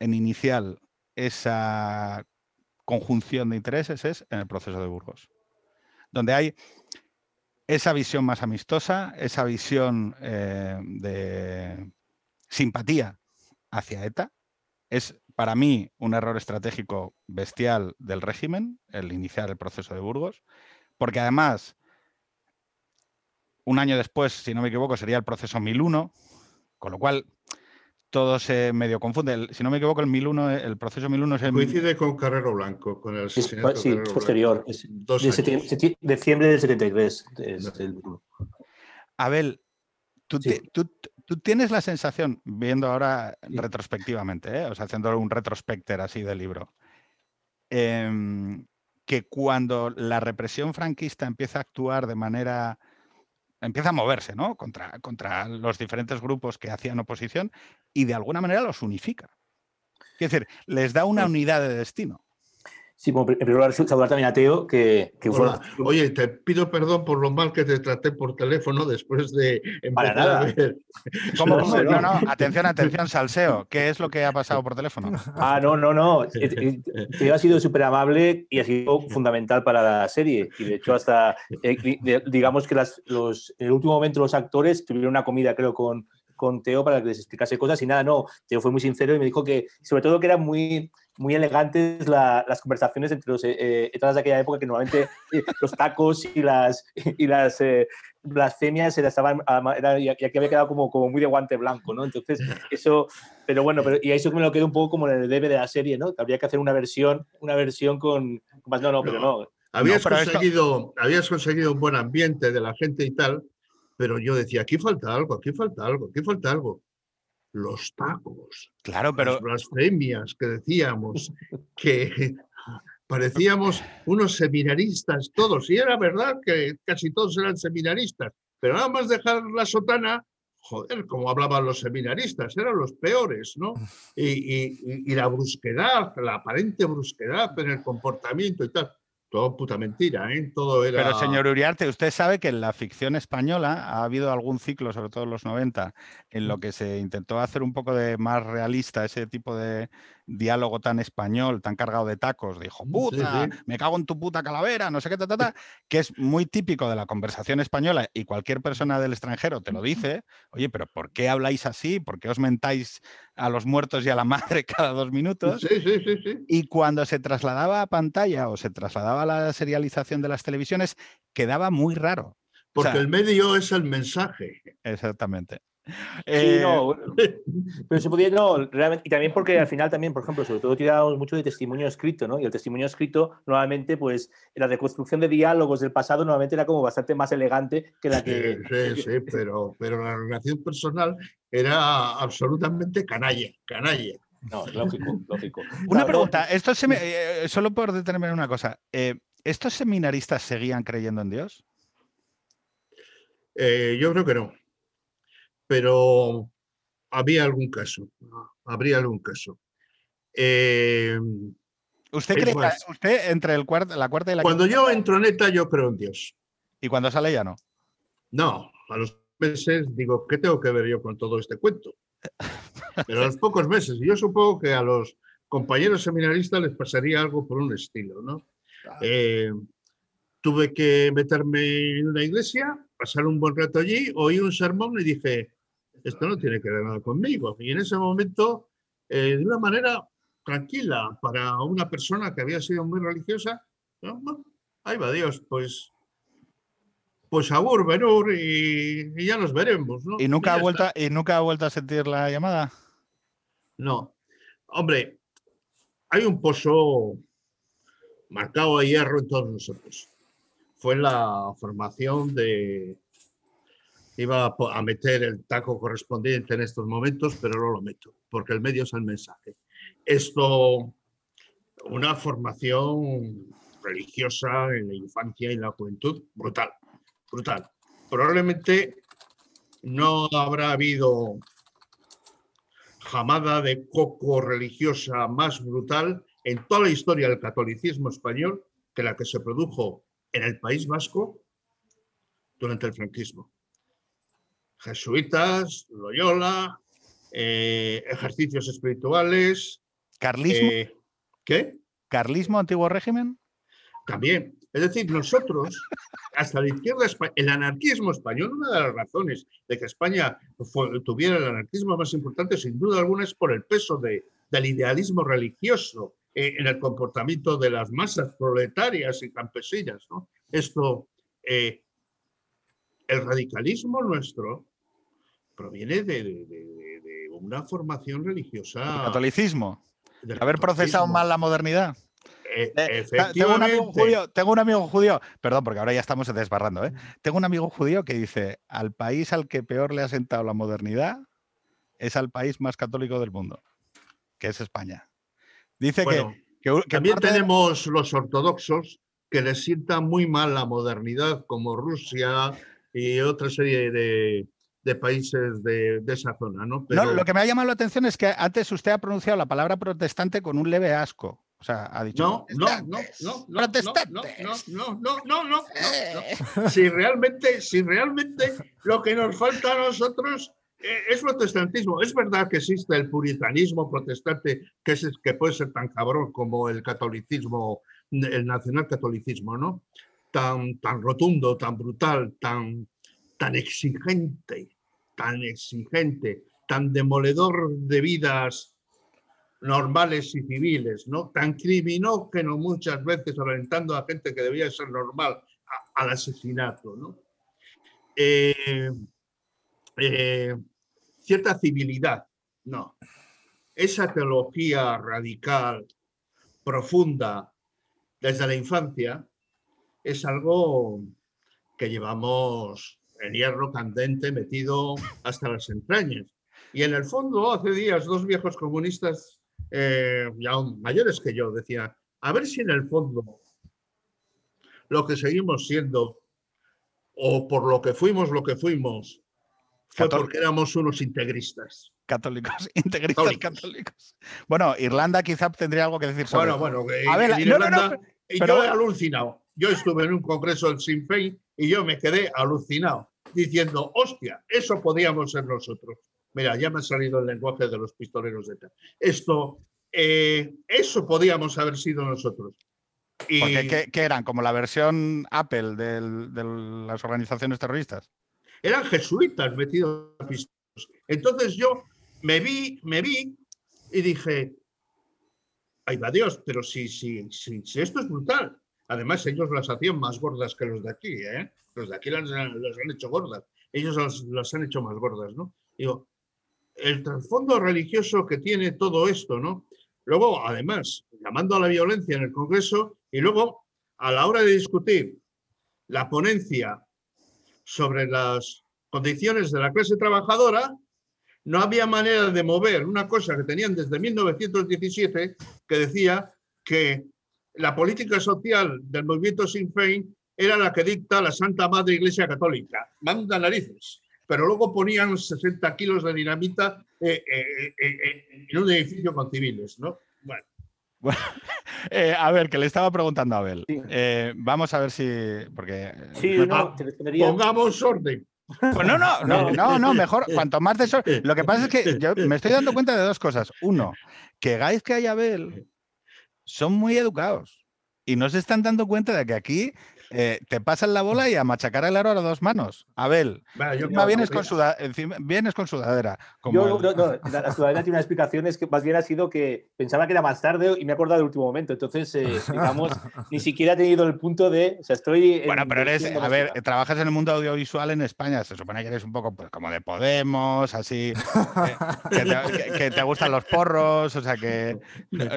en inicial esa conjunción de intereses es en el proceso de Burgos, donde hay esa visión más amistosa, esa visión eh, de simpatía hacia ETA, es para mí un error estratégico bestial del régimen, el iniciar el proceso de Burgos, porque además, un año después, si no me equivoco, sería el proceso 1001, con lo cual todo se medio confunde. si no me equivoco, el 1001, el proceso 1001 es el... Coincide con Carrero Blanco, con el asesinato Sí, es posterior. Es, de diciembre del 73. Abel, tú, tú, tienes la sensación, viendo ahora retrospectivamente, ¿eh? o sea, haciendo un retrospecter así del libro, em, que cuando la represión franquista empieza a actuar de manera empieza a moverse ¿no? contra, contra los diferentes grupos que hacían oposición y de alguna manera los unifica. Es decir, les da una unidad de destino. Sí, en primer lugar, saludar también a Teo, que, Oye, te pido perdón por lo mal que te traté por teléfono después de Para nada. ¿Cómo, No, no, atención, atención, Salseo. ¿Qué es lo que ha pasado por teléfono? Ah, no, no, no. Teo ha sido súper amable y ha sido fundamental para la serie. Y de hecho, hasta, eh, digamos que las, los, en el último momento los actores tuvieron una comida, creo, con, con Teo para que les explicase cosas y nada, no. Teo fue muy sincero y me dijo que, sobre todo, que era muy muy elegantes las conversaciones entre los eh, eh de aquella época que normalmente eh, los tacos y las, y las eh, blasfemias se estaban, era, y aquí había quedado como, como muy de guante blanco, ¿no? Entonces, eso, pero bueno, pero, y eso me lo quedó un poco como en el debe de la serie, ¿no? Que habría que hacer una versión, una versión con, más, no, no, pero no. Habías, conseguido, habías conseguido un buen ambiente de la gente y tal, pero yo decía, aquí falta algo, aquí falta algo, aquí falta algo los tacos, claro, pero... las blasfemias que decíamos, que parecíamos unos seminaristas todos, y era verdad que casi todos eran seminaristas, pero nada más dejar la sotana, joder, como hablaban los seminaristas, eran los peores, ¿no? Y, y la brusquedad, la aparente brusquedad en el comportamiento y tal todo puta mentira, ¿eh? Todo era... Pero señor Uriarte, usted sabe que en la ficción española ha habido algún ciclo, sobre todo en los 90, en lo que se intentó hacer un poco de más realista ese tipo de diálogo tan español, tan cargado de tacos, dijo, puta, me cago en tu puta calavera, no sé qué, ta, que es muy típico de la conversación española y cualquier persona del extranjero te lo dice, oye, pero ¿por qué habláis así? ¿Por qué os mentáis a los muertos y a la madre cada dos minutos? Sí, sí, sí, y cuando se trasladaba a pantalla o se trasladaba a la serialización de las televisiones, quedaba muy raro. Porque el medio es el mensaje. Exactamente. Sí, no, eh, pero se podía, no, realmente, y también porque al final también, por ejemplo, sobre todo tiramos mucho de testimonio escrito, ¿no? Y el testimonio escrito, nuevamente, pues la reconstrucción de diálogos del pasado nuevamente era como bastante más elegante que la que... Sí, sí, pero, pero la relación personal era absolutamente canalla, canalla. No, lógico, lógico. Una pregunta, esto se me, eh, solo por determinar una cosa, eh, ¿estos seminaristas seguían creyendo en Dios? yo creo que no pero había algún caso, habría algún caso. Eh, ¿Usted cree que usted entre el cuarto, la cuarta y la Cuando yo entro en ETA, yo creo en Dios. ¿Y cuando sale ya no? No, a los meses digo, ¿qué tengo que ver yo con todo este cuento? Pero a los pocos meses, yo supongo que a los compañeros seminaristas les pasaría algo por un estilo, ¿no? Eh, tuve que meterme en una iglesia, pasar un buen rato allí, oí un sermón y dije, esto no tiene que ver nada conmigo. Y en ese momento, eh, de una manera tranquila para una persona que había sido muy religiosa, ahí va Dios, pues pues Agur, Benur y, y, ya nos veremos. ¿Y, nunca ha vuelto, ¿Y nunca ha vuelto a sentir la llamada? No. Hombre, hay un pozo marcado a hierro en todos nosotros. Fue la formación de... Iba a meter el taco correspondiente en estos momentos, pero no lo meto, porque el medio es el mensaje. Esto, una formación religiosa en la infancia y la juventud, brutal, brutal. Probablemente no habrá habido jamada de coco religiosa más brutal en toda la historia del catolicismo español que la que se produjo en el País Vasco durante el franquismo. Jesuitas, Loyola, eh, ejercicios espirituales. ¿Carlismo? Eh, ¿Qué? ¿Carlismo, antiguo régimen? También. Es decir, nosotros, hasta la izquierda, el anarquismo español, una de las razones de que España tuviera el anarquismo más importante, sin duda alguna, es por el peso de, del idealismo religioso eh, en el comportamiento de las masas proletarias y campesinas. ¿no? Esto, el radicalismo nuestro proviene de, una formación religiosa. ¿El catolicismo. Haber procesado mal la modernidad. Eh, tengo, un amigo judío, tengo un amigo judío, perdón, porque ahora ya estamos desbarrando, ¿eh? tengo un amigo judío que dice, al país al que peor le ha sentado la modernidad es al país más católico del mundo, que es España. Dice que, También tenemos los ortodoxos que les sienta muy mal la modernidad, como Rusia y otra serie de, países de, esa zona. ¿no? Pero... lo que me ha llamado la atención es que antes usted ha pronunciado la palabra protestante con un leve asco. O sea, ha dicho. No, no, no, no, no, no, no, no, no, Si realmente, si realmente lo que nos falta a nosotros es protestantismo. Es verdad que existe el puritanismo protestante, que, es, que puede ser tan cabrón como el catolicismo, el nacionalcatolicismo, ¿no? Tan, tan rotundo, tan brutal, tan, tan exigente, tan exigente, tan demoledor de vidas normales y civiles, ¿no? Tan criminógeno muchas veces alentando a gente que debía ser normal al asesinato, ¿no? Eh, eh, cierta civilidad, no. Esa teología radical, profunda, desde la infancia, es algo que llevamos en hierro candente metido hasta las entrañas. Y en el fondo, hace días, dos viejos comunistas eh, ya mayores que yo, decía, a ver si en el fondo lo que seguimos siendo, o por lo que fuimos lo que fuimos, fue porque éramos unos integristas. Católicos, integristas católicos. Bueno, Irlanda quizá tendría algo que decir sobre Bueno, bueno, a ver, Irlanda, y yo he alucinado. Yo estuve en un congreso del Sinn Féin y yo me quedé alucinado, diciendo, hostia, eso podíamos ser nosotros. Mira, ya me ha salido el lenguaje de los pistoleros de Esto, eh, eso podíamos haber sido nosotros. Y... ¿qué, eran? ¿Como la versión Apple de las organizaciones terroristas? Eran jesuitas metidos a pistolos. Entonces yo me vi, me vi y dije, ay va Dios, pero si, si, si, esto es brutal. Además, ellos las hacían más gordas que los de aquí, ¿eh? Los de aquí las, han hecho gordas. Ellos las, las, han hecho más gordas, ¿no? Digo, el trasfondo religioso que tiene todo esto, ¿no? Luego, además, llamando a la violencia en el Congreso y luego, a la hora de discutir la ponencia sobre las condiciones de la clase trabajadora, no había manera de mover una cosa que tenían desde 1917 que decía que la política social del movimiento Sinn Féin era la que dicta la Santa Madre Iglesia Católica. Manda narices pero luego ponían 60 kilos de dinamita eh, eh, eh, en un edificio con civiles, ¿no? Bueno. a ver, que le estaba preguntando a Abel. vamos a ver si. Porque. Sí, no, pongamos orden. Pues no, no, no, no, no, mejor, cuanto más de eso. Lo que pasa es que yo me estoy dando cuenta de dos cosas. Uno, que que y Abel son muy educados y no se están dando cuenta de que aquí eh, te pasan la bola y a machacar el aro a las dos manos. Abel, vienes, con vienes con sudadera. Yo, no, no, la, sudadera tiene una explicación, es que más bien ha sido que pensaba que era más tarde y me he acordado del último momento. Entonces, eh, digamos, ni siquiera he tenido el punto de. O sea, estoy. Bueno, pero eres. A ver, trabajas en el mundo audiovisual en España. Se supone que eres un poco pues, como de Podemos, así. que, te, gustan los porros, o sea que.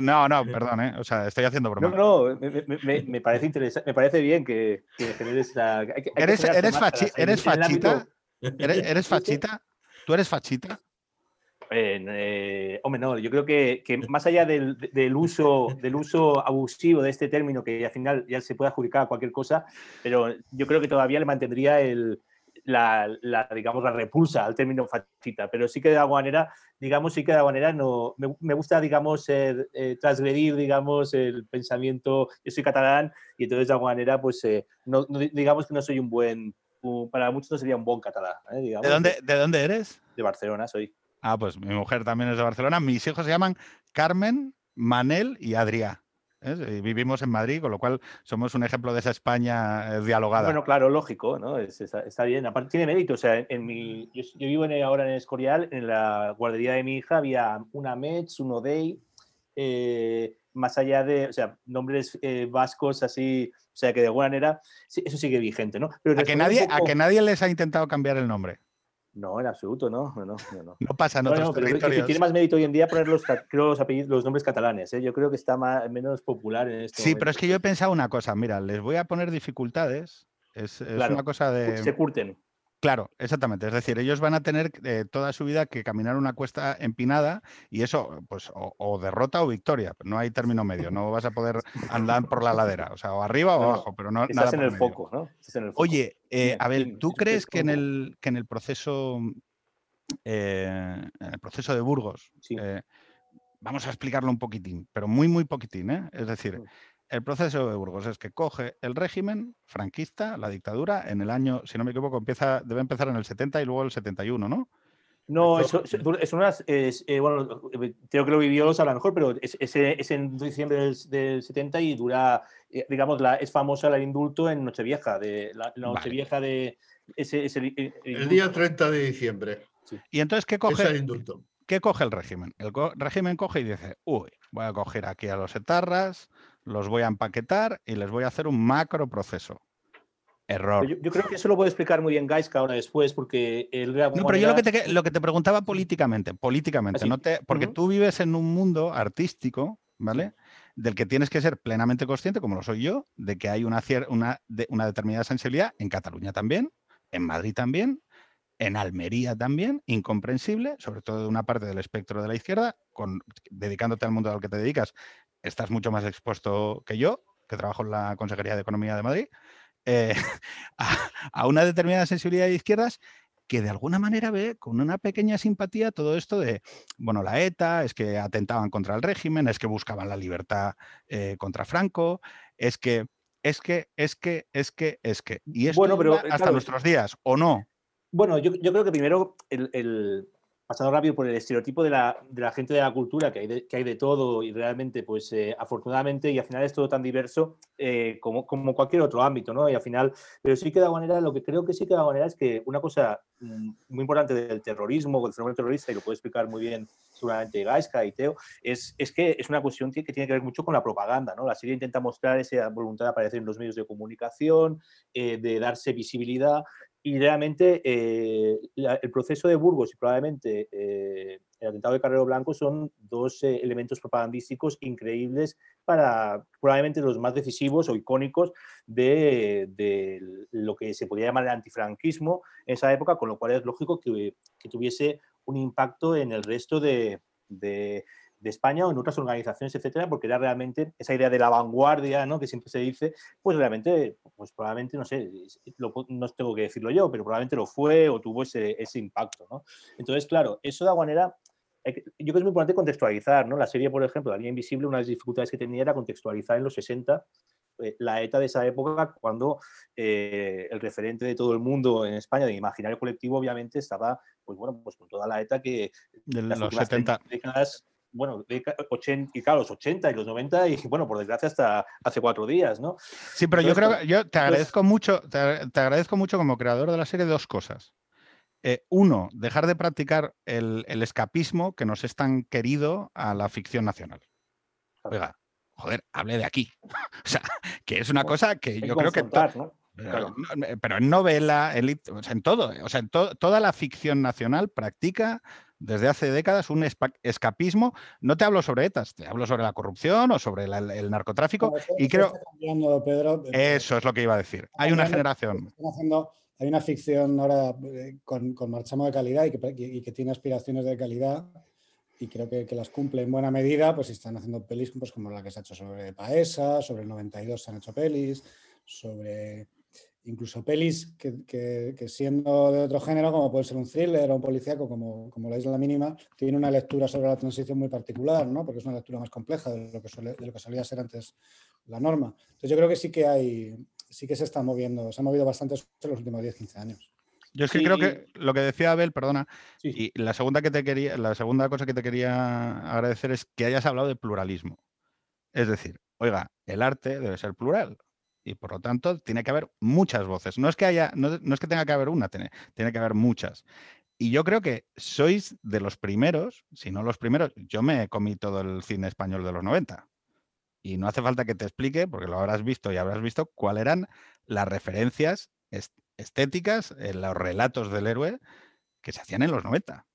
No, no, perdón, ¿eh? O sea, estoy haciendo broma. No, no, me, me parece interesante, me parece bien que, generes esa. ¿Eres, eres, ¿Eres fachita? ¿Eres, fachita? ¿Tú eres fachita? Eh, hombre, no, yo creo que, más allá del, uso, del uso abusivo de este término, que al final ya se puede adjudicar a cualquier cosa, pero yo creo que todavía le mantendría el, la, digamos, la repulsa al término fachita, pero sí que de alguna manera, digamos, sí que de alguna manera no, me, gusta, digamos, eh, transgredir, digamos, el pensamiento, yo soy catalán y entonces de alguna manera, pues, eh, no, digamos que no soy un buen, para muchos no sería un buen catalán. ¿De, dónde, ¿De dónde eres? De Barcelona soy. Ah, pues mi mujer también es de Barcelona. Mis hijos se llaman Carmen, Manel y Adrià. Vivimos en Madrid, con lo cual somos un ejemplo de esa España eh, dialogada. Bueno, claro, lógico, ¿no? está, bien. Aparte tiene mérito. O sea, en mi, yo, vivo ahora en Escorial, en la guardería de mi hija había una Metz, un Odey, eh, más allá de, o sea, nombres eh, vascos así, o sea, que de alguna manera eso sigue vigente, ¿no? Pero a, que nadie, a que nadie les ha intentado cambiar el nombre. No, en absoluto, no. No, no, no. pasa en otros territorios. tiene más mérito hoy en día poner los, los, apellidos, los nombres catalanes. ¿eh? Yo creo que está más, menos popular en esto. Sí, pero es que yo he pensado una cosa. Mira, les voy a poner dificultades. Es, es una cosa de. Se curten. Claro, exactamente. Es decir, ellos van a tener eh, toda su vida que caminar una cuesta empinada y eso, pues, o, derrota o victoria. No hay término medio. No vas a poder andar por la ladera, o sea, o arriba o abajo, pero no. Estás, en, el foco, ¿no? en el foco, Oye, eh, a ver, ¿tú crees que en el, que en el proceso, eh, en el proceso de Burgos, vamos a explicarlo un poquitín, pero muy, muy poquitín, ¿eh? Es decir, mm. El proceso de Burgos es que coge el régimen franquista, la dictadura, en el año, si no me equivoco, empieza, debe empezar en el 70 y luego el 71, ¿no? No, eso, es unas. Eh, bueno, creo que lo vivió a lo mejor, pero es, es, en diciembre del, 70 y dura, eh, digamos, la, es famosa el indulto en Nochevieja, de la, Nochevieja de. Ese, el, día 30 de diciembre. Y entonces, ¿qué coge? el indulto. ¿Qué coge el régimen? El régimen coge y dice, uy, voy a coger aquí a los etarras, los voy a empaquetar y les voy a hacer un macro proceso. Error. Yo, creo que eso lo puede explicar muy bien Gaiska ahora después, porque el No, pero yo lo que, te, lo que te preguntaba políticamente, políticamente, ¿Ah, no te, porque tú vives en un mundo artístico, ¿vale? Del que tienes que ser plenamente consciente, como lo soy yo, de que hay una, una, una determinada sensibilidad en Cataluña también, en Madrid también, en Almería también, incomprensible, sobre todo de una parte del espectro de la izquierda, con, dedicándote al mundo al que te dedicas, estás mucho más expuesto que yo, que trabajo en la Consejería de Economía de Madrid, eh, a, una determinada sensibilidad de izquierdas que de alguna manera ve con una pequeña simpatía todo esto de, bueno, la ETA, es que atentaban contra el régimen, es que buscaban la libertad eh, contra Franco, es que, es que, es que, es que, es que. Y esto bueno, pero, hasta nuestros días, ¿o no? Bueno, yo, creo que primero el, pasado rápido por el estereotipo de la, de la gente de la cultura, que hay de, que hay de todo y realmente, pues eh, afortunadamente, y al final es todo tan diverso eh, como, como, cualquier otro ámbito, ¿no? Y al final, pero sí que de alguna manera, lo que creo que sí que de alguna manera es que una cosa mm, muy importante del terrorismo, del fenómeno terrorista, y lo puede explicar muy bien seguramente Gaiska y Teo, es, es que es una cuestión que, que, tiene que ver mucho con la propaganda, ¿no? La serie intenta mostrar esa voluntad de aparecer en los medios de comunicación, eh, de darse visibilidad, y realmente eh, el proceso de Burgos y probablemente eh, el atentado de Carrero Blanco son dos eh, elementos propagandísticos increíbles para probablemente los más decisivos o icónicos de, lo que se podría llamar el antifranquismo en esa época, con lo cual es lógico que, tuviese un impacto en el resto de España o en otras organizaciones, etcétera, porque era realmente esa idea de la vanguardia, ¿no? Que siempre se dice, pues realmente, pues probablemente, no sé, no tengo que decirlo yo, pero probablemente lo fue o tuvo ese, ese impacto, ¿no? Entonces, claro, eso de alguna manera, yo creo que es muy importante contextualizar, ¿no? La serie, por ejemplo, La Línea Invisible, una de las dificultades que tenía era contextualizar en los 60 eh, la ETA de esa época, cuando eh, el referente de todo el mundo en España, de imaginario colectivo, obviamente estaba, pues bueno, pues con toda la ETA que de los 70 décadas bueno, y claro, los 80 y los 90 y bueno, por desgracia hasta hace cuatro días, ¿no? Sí, pero yo creo que yo te agradezco mucho, te, agradezco mucho como creador de la serie dos cosas. Eh, uno, dejar de practicar el, escapismo que nos es tan querido a la ficción nacional. Oiga, joder, hable de aquí. o sea, que es una cosa que yo creo que... Pero, en novela, en todo, o sea, en toda la ficción nacional practica desde hace décadas un escapismo. No te hablo sobre ETAs, te hablo sobre la corrupción o sobre el narcotráfico. y creo. eso es lo que iba a decir. Hay una generación. hay una ficción ahora eh, con, con marchamo de calidad y que, y que, tiene aspiraciones de calidad y creo que, que, las cumple en buena medida, pues están haciendo pelis pues, como la que se ha hecho sobre Paesa, sobre el 92 se han hecho pelis, sobre incluso pelis que, siendo de otro género, como puede ser un thriller o un policíaco, como, como La Isla Mínima, tiene una lectura sobre la transición muy particular, ¿no? porque es una lectura más compleja de lo que, de lo que solía ser antes la norma. Entonces yo creo que sí que hay, sí que se está moviendo, se ha movido bastante en los últimos 10-15 años. Yo es que creo que lo que decía Abel, perdona, y la segunda que te quería, la segunda cosa que te quería agradecer es que hayas hablado de pluralismo. Es decir, oiga, el arte debe ser plural y por lo tanto tiene que haber muchas voces. No es que haya, no, es que tenga que haber una, tiene, tiene, que haber muchas. Y yo creo que sois de los primeros, si no los primeros, yo me comí todo el cine español de los 90. Y no hace falta que te explique, porque lo habrás visto y habrás visto cuáles eran las referencias estéticas en los relatos del héroe que se hacían en los 90.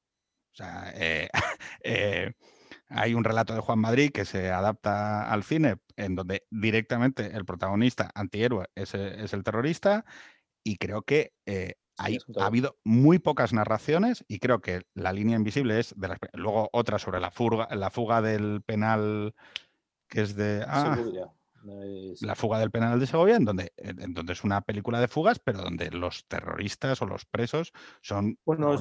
O sea, eh, eh, hay un relato de Juan Madrid que se adapta al cine en donde directamente el protagonista antihéroe es, e, es el terrorista y creo que eh, hay, ha habido muy pocas narraciones y creo que la línea invisible es de luego otra sobre la fuga, la fuga del penal que es de ah, la fuga del penal de Segovia en donde, en donde es una película de fugas pero donde los terroristas o los presos son bueno,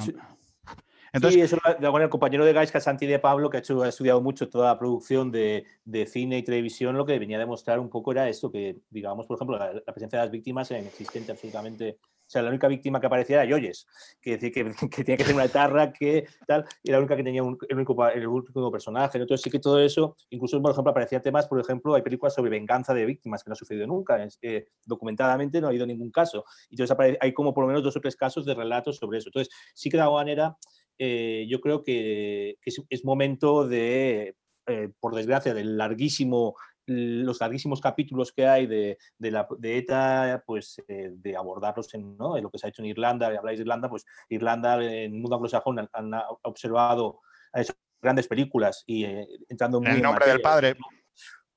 Entonces, sí, eso el compañero de Gaisca, Santi de Pablo, que ha, hecho, ha estudiado mucho toda la producción de, de, cine y televisión, lo que venía a demostrar un poco era esto, que, digamos, por ejemplo, la, presencia de las víctimas era inexistente absolutamente. O sea, la única víctima que aparecía era Yoyes, que, que, que tenía que ser una etarra, que tal, y la única que tenía un, el, único, el único personaje. Entonces, sí que todo eso, incluso, por ejemplo, aparecían temas, por ejemplo, hay películas sobre venganza de víctimas que no ha sucedido nunca. Eh, documentadamente no ha habido ningún caso. Entonces, hay como por lo menos dos o tres casos de relatos sobre eso. Entonces, sí que de alguna manera eh, yo creo que, es, momento de, eh, por desgracia, del larguísimo los larguísimos capítulos que hay de, la, de ETA, pues eh, de abordarlos en, lo que se ha hecho en Irlanda, habláis de Irlanda, pues Irlanda en el mundo anglosajón han, han observado grandes películas y entrando en el nombre del padre.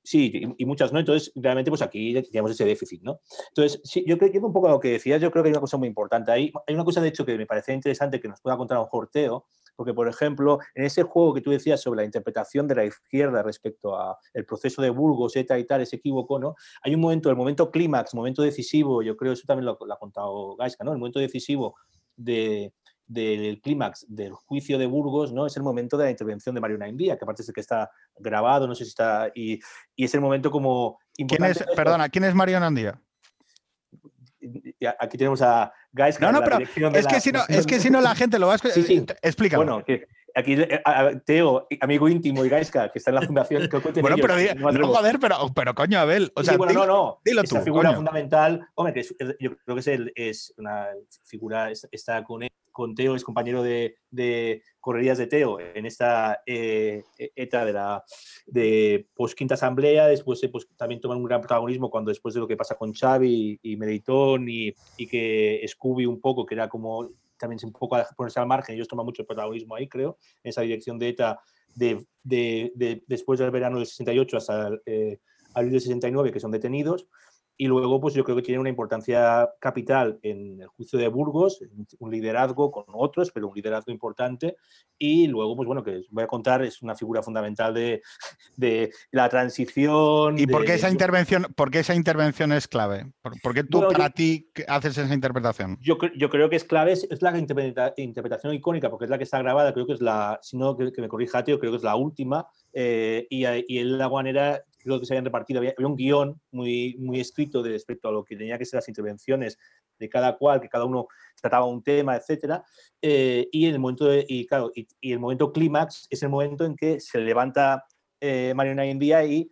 Sí, y, muchas no. Entonces, realmente, pues aquí tenemos ese déficit, ¿no? Entonces, sí, yo creo que un poco lo que decías, yo creo que hay una cosa muy importante ahí. Hay una cosa, de hecho, que me parece interesante que nos pueda contar un Jorteo, porque, por ejemplo, en ese juego que tú decías sobre la interpretación de la izquierda respecto al proceso de Burgos, ETA y tal, ese equívoco, ¿no? Hay un momento, el momento clímax, momento decisivo, yo creo, eso también lo, lo ha contado Gaisca, ¿no? El momento decisivo de, del clímax del juicio de Burgos, ¿no? Es el momento de la intervención de Mario Naindía, que aparte es el que está grabado, no sé si está. Y, y es el momento como. ¿Quién es, perdona, ¿quién es Mario Naindía? Aquí tenemos a Guys. No, no, pero es, que si no, es que si no la gente lo va a explicar. Sí, Explícalo. Bueno, que, aquí eh, Teo, amigo íntimo y Gaiska, que está en la fundación. Que bueno, pero, no, joder, pero, pero coño, Abel. O sea, bueno, no, no. Dilo Esa figura fundamental, hombre, que yo creo que es, el, es una figura, está con, con Teo, es compañero de, de correrías de Teo en esta eh, ETA de la de quinta asamblea, después pues, también toman un gran protagonismo cuando después de lo que pasa con Xavi y, Meditón y, y que Scooby un poco, que era como también un poco a ponerse al margen, ellos toman mucho protagonismo ahí, creo, en esa dirección de ETA de, de, después del verano del 68 hasta el, eh, abril del 69, que son detenidos. Y luego, pues yo creo que tiene una importancia capital en el juicio de Burgos, un liderazgo con otros, pero un liderazgo importante. Y luego, pues bueno, que voy a contar, es una figura fundamental de, de la transición. ¿Y por qué esa intervención, por qué esa intervención es clave? ¿Por, qué tú para ti haces esa interpretación? Yo, yo creo que es clave, es, la interpretación icónica, porque es la que está grabada, creo que es la, si no, que, me corrija, tío, creo que es la última. Eh, y, y en la guanera creo que se habían repartido, había, un guion muy, muy escrito de respecto a lo que tenía que ser las intervenciones de cada cual, que cada uno trataba un tema, etcétera. Eh, y, el momento y, claro, y, el momento clímax es el momento en que se levanta eh, Mario día y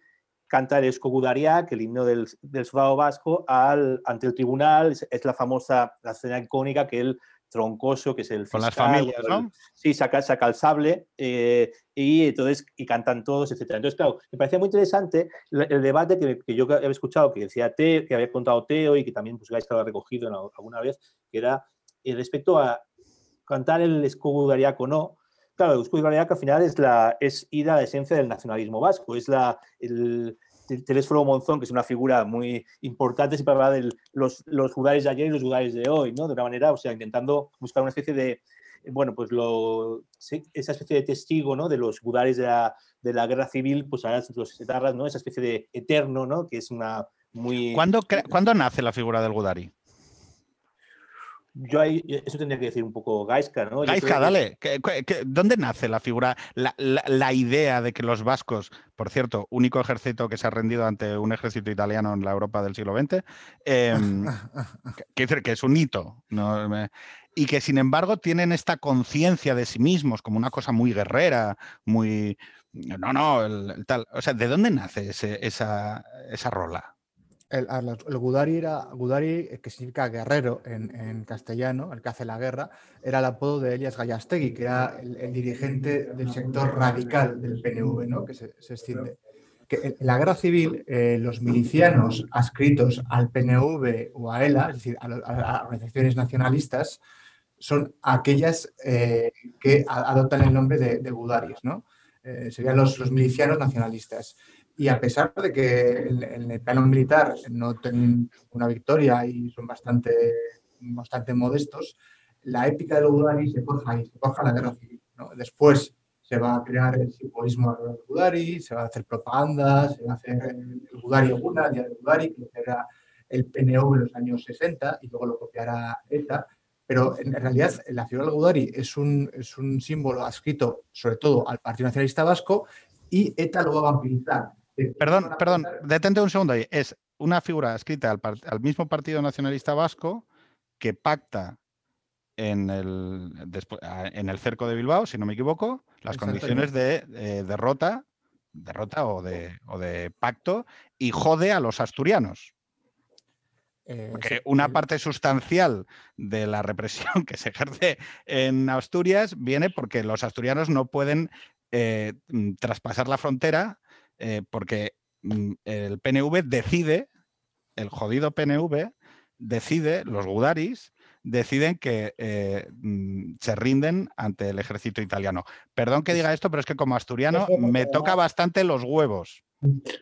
canta el Escogudaria, que el himno del, del vasco, al, ante el tribunal. Es, la famosa, la escena icónica que él troncoso, que es el fiscal, Con las familias, ¿no? sí, saca, saca el sable eh, y entonces y cantan todos, etcétera. Entonces, claro, me parecía muy interesante el, debate que, que, yo había escuchado, que decía Teo, que había contado Teo y que también pues, estado recogido alguna vez, que era eh, respecto a cantar el escudariaco no. Claro, el escudariaco al final es, la, es ir a la esencia del nacionalismo vasco, es la, el, Telésforo Monzón, que es una figura muy importante, siempre habla de los, los de ayer y los judares de hoy, ¿no? De una manera, o sea, intentando buscar una especie de, bueno, pues lo, esa especie de testigo, ¿no? De los judares de la, de la guerra civil, pues ahora los etarras, ¿no? Esa especie de eterno, ¿no? Que es una muy... ¿Cuándo, ¿cuándo nace la figura del Gudari? Yo ahí, eso tendría que decir un poco Gaiska, ¿no? Gaiska, dale. dónde nace la figura, la, idea de que los vascos, por cierto, único ejército que se ha rendido ante un ejército italiano en la Europa del siglo XX, em, que, que, es un hito, y que sin embargo tienen esta conciencia de sí mismos como una cosa muy guerrera, muy... No, no, el, tal. O sea, ¿de dónde nace esa, esa rola? El, Gudari era Gudari, eh, que significa guerrero en, castellano, el que hace la guerra, era el apodo de Elias Gallastegui, que era el, dirigente del sector radical del PNV, ¿no? que se, extiende. Que en la guerra civil, eh, los milicianos adscritos al PNV o a ELA, es decir, a, las organizaciones nacionalistas, son aquellas eh, que adoptan el nombre de, de Gudaris, ¿no? serían los, los milicianos nacionalistas. Y a pesar de que en, el plano militar no tienen una victoria y son bastante, bastante modestos, la épica de Udari se forja ahí, se forja la guerra civil. Después se va a crear el simbolismo de Udari, se va a hacer propaganda, se va a hacer el Udari Oguna, el día de Udari, que será el PNO en los años 60 y luego lo copiará ETA. Pero en realidad la figura del Udari es un, es un símbolo adscrito sobre todo al Partido Nacionalista Vasco y ETA lo va a vampirizar Perdón, perdón, detente un segundo ahí. Es una figura escrita al, mismo Partido Nacionalista Vasco que pacta en el, en el cerco de Bilbao, si no me equivoco, las condiciones de eh, derrota, derrota o de, o de pacto y jode a los asturianos. Eh, porque una parte sustancial de la represión que se ejerce en Asturias viene porque los asturianos no pueden eh, mm, traspasar la frontera eh, porque mm, el PNV decide, el jodido PNV decide, los Gudaris deciden que eh, mm, se rinden ante el ejército italiano. Perdón que diga esto, pero es que como asturiano me toca bastante los huevos.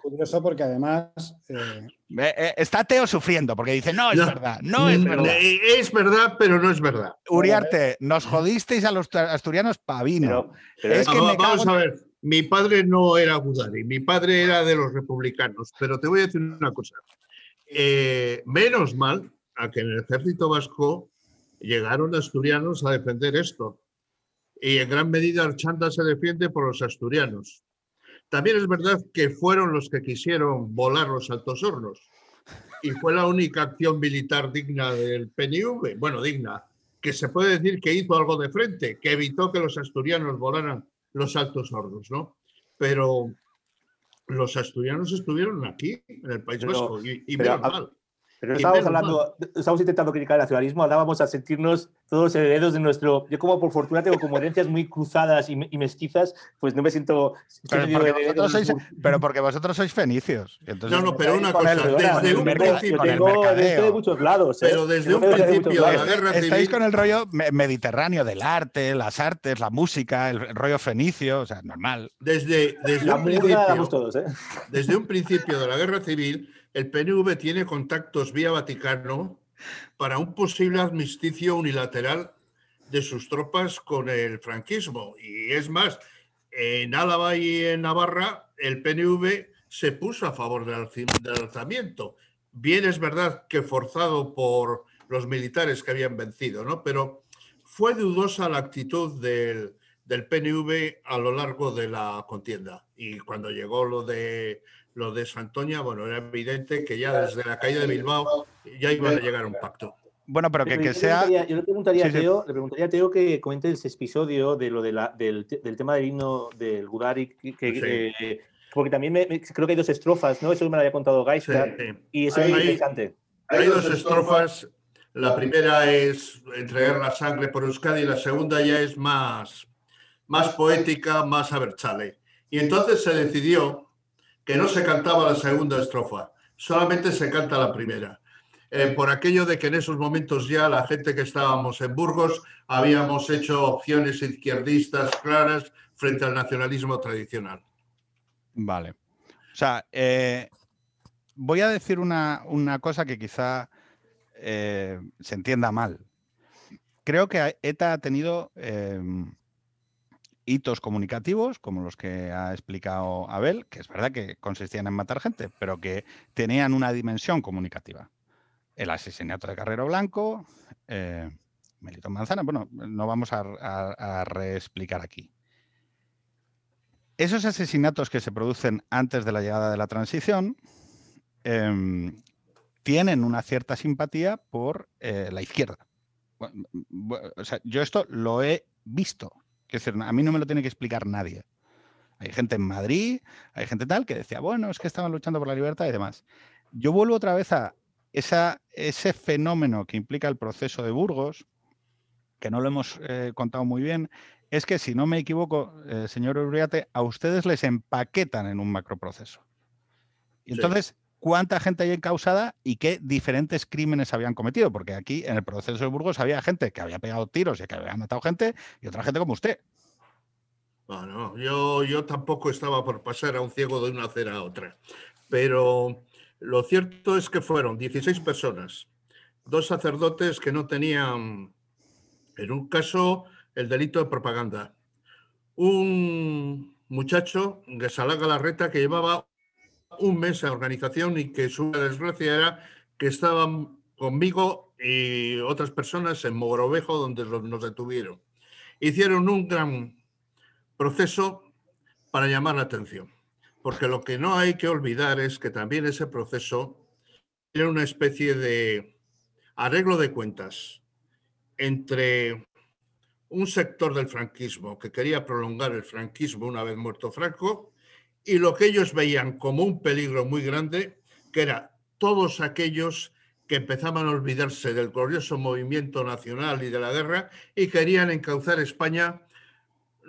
Curioso porque además... Eh, está Teo sufriendo porque dice, no es verdad, no es verdad. Es verdad, pero no es verdad. Uriarte, nos jodisteis a los asturianos pavino. es que vamos a ver, mi padre no era Gudari, mi padre era de los republicanos, pero te voy a decir una cosa. Eh, menos mal a que en el ejército vasco llegaron asturianos a defender esto. Y en gran medida Archanda se defiende por los asturianos. También es verdad que fueron los que quisieron volar los altos hornos. Y fue la única acción militar digna del PNV, bueno, digna, que se puede decir que hizo algo de frente, que evitó que los asturianos volaran los altos hornos, ¿no? Pero los asturianos estuvieron aquí, en el País Vasco, y, y mal. Pero estábamos hablando, estamos intentando criticar el nacionalismo, hablábamos a sentirnos todos herederos de nuestro. Yo, como por fortuna, tengo como herencias muy cruzadas y, mestizas, pues no me siento. Pero porque, vosotros sois, fenicios. no, no, pero una cosa, desde un principio. de muchos lados. ¿eh? Pero desde un principio de la guerra civil. Estáis con el rollo mediterráneo del arte, las artes, la música, el rollo fenicio, o sea, normal. Desde, desde, un, principio, todos, ¿eh? desde un principio de la guerra civil el PNV tiene contactos vía Vaticano para un posible armisticio unilateral de sus tropas con el franquismo. Y es más, en Álava y en Navarra, el PNV se puso a favor del, alzamiento. Bien es verdad que forzado por los militares que habían vencido, ¿no? Pero fue dudosa la actitud del, del PNV a lo largo de la contienda. Y cuando llegó lo de lo de Santoña, bueno, era evidente que ya desde la caída de Bilbao ya iba a llegar un pacto. Bueno, pero que, sea. le preguntaría, yo le preguntaría, Sí, a sí. Teo, le preguntaría a Teo que comente ese episodio de lo de la- del, te- del tema del himno del Gudari, que, que- Sí. eh, porque también me- me- creo que hay dos estrofas, ¿no? Eso me lo había contado Sí, Gaisca, sí. y eso Ahí- es muy interesante. Hay dos estrofas. La primera es entregar la sangre por Euskadi y la segunda ya es más, más poética, más abertzale. Y entonces se decidió que no se cantaba la segunda estrofa, solamente se canta la primera. Eh, por aquello de que en esos momentos ya la gente que estábamos en Burgos habíamos hecho opciones izquierdistas claras frente al nacionalismo tradicional. Vale. O sea, eh, voy a decir una, una cosa que quizá eh, se entienda mal. Creo que ETA ha tenido hitos comunicativos, como los que ha explicado Abel, que es verdad que consistían en matar gente, pero que tenían una dimensión comunicativa. El asesinato de Carrero Blanco, eh, Melito Manzana, bueno, no vamos a, a- reexplicar aquí. Esos asesinatos que se producen antes de la llegada de la transición em, tienen una cierta simpatía por eh, la izquierda. O sea, yo esto lo he visto. A mí no me lo tiene que explicar nadie. Hay gente en Madrid, hay gente tal que decía, bueno, es que estaban luchando por la libertad y demás. Yo vuelvo otra vez a esa, ese fenómeno que implica el proceso de Burgos, que no lo hemos eh, contado muy bien, es que si no me equivoco, eh, señor Uriate, a ustedes les empaquetan en un macroproceso. Y Sí. ¿Cuánta gente hay encausada y qué diferentes crímenes habían cometido? Porque aquí en el proceso de Burgos había gente que había pegado tiros y que había matado gente y otra gente como usted. Bueno, yo, yo tampoco estaba por pasar a un ciego de una acera a otra, pero lo cierto es que fueron 16 personas, dos sacerdotes que no tenían, en un caso, el delito de propaganda, un muchacho, Gesalaga Larreta, que llevaba un mes en organización y que su desgracia era que estaban conmigo y otras personas en Mogrovejo, donde nos detuvieron. Hicieron un gran proceso para llamar la atención. Porque lo que no hay que olvidar es que también ese proceso era una especie de arreglo de cuentas entre un sector del franquismo que quería prolongar el franquismo una vez muerto Franco y lo que ellos veían como un peligro muy grande, que era todos aquellos que empezaban a olvidarse del glorioso movimiento nacional y de la guerra y querían encauzar España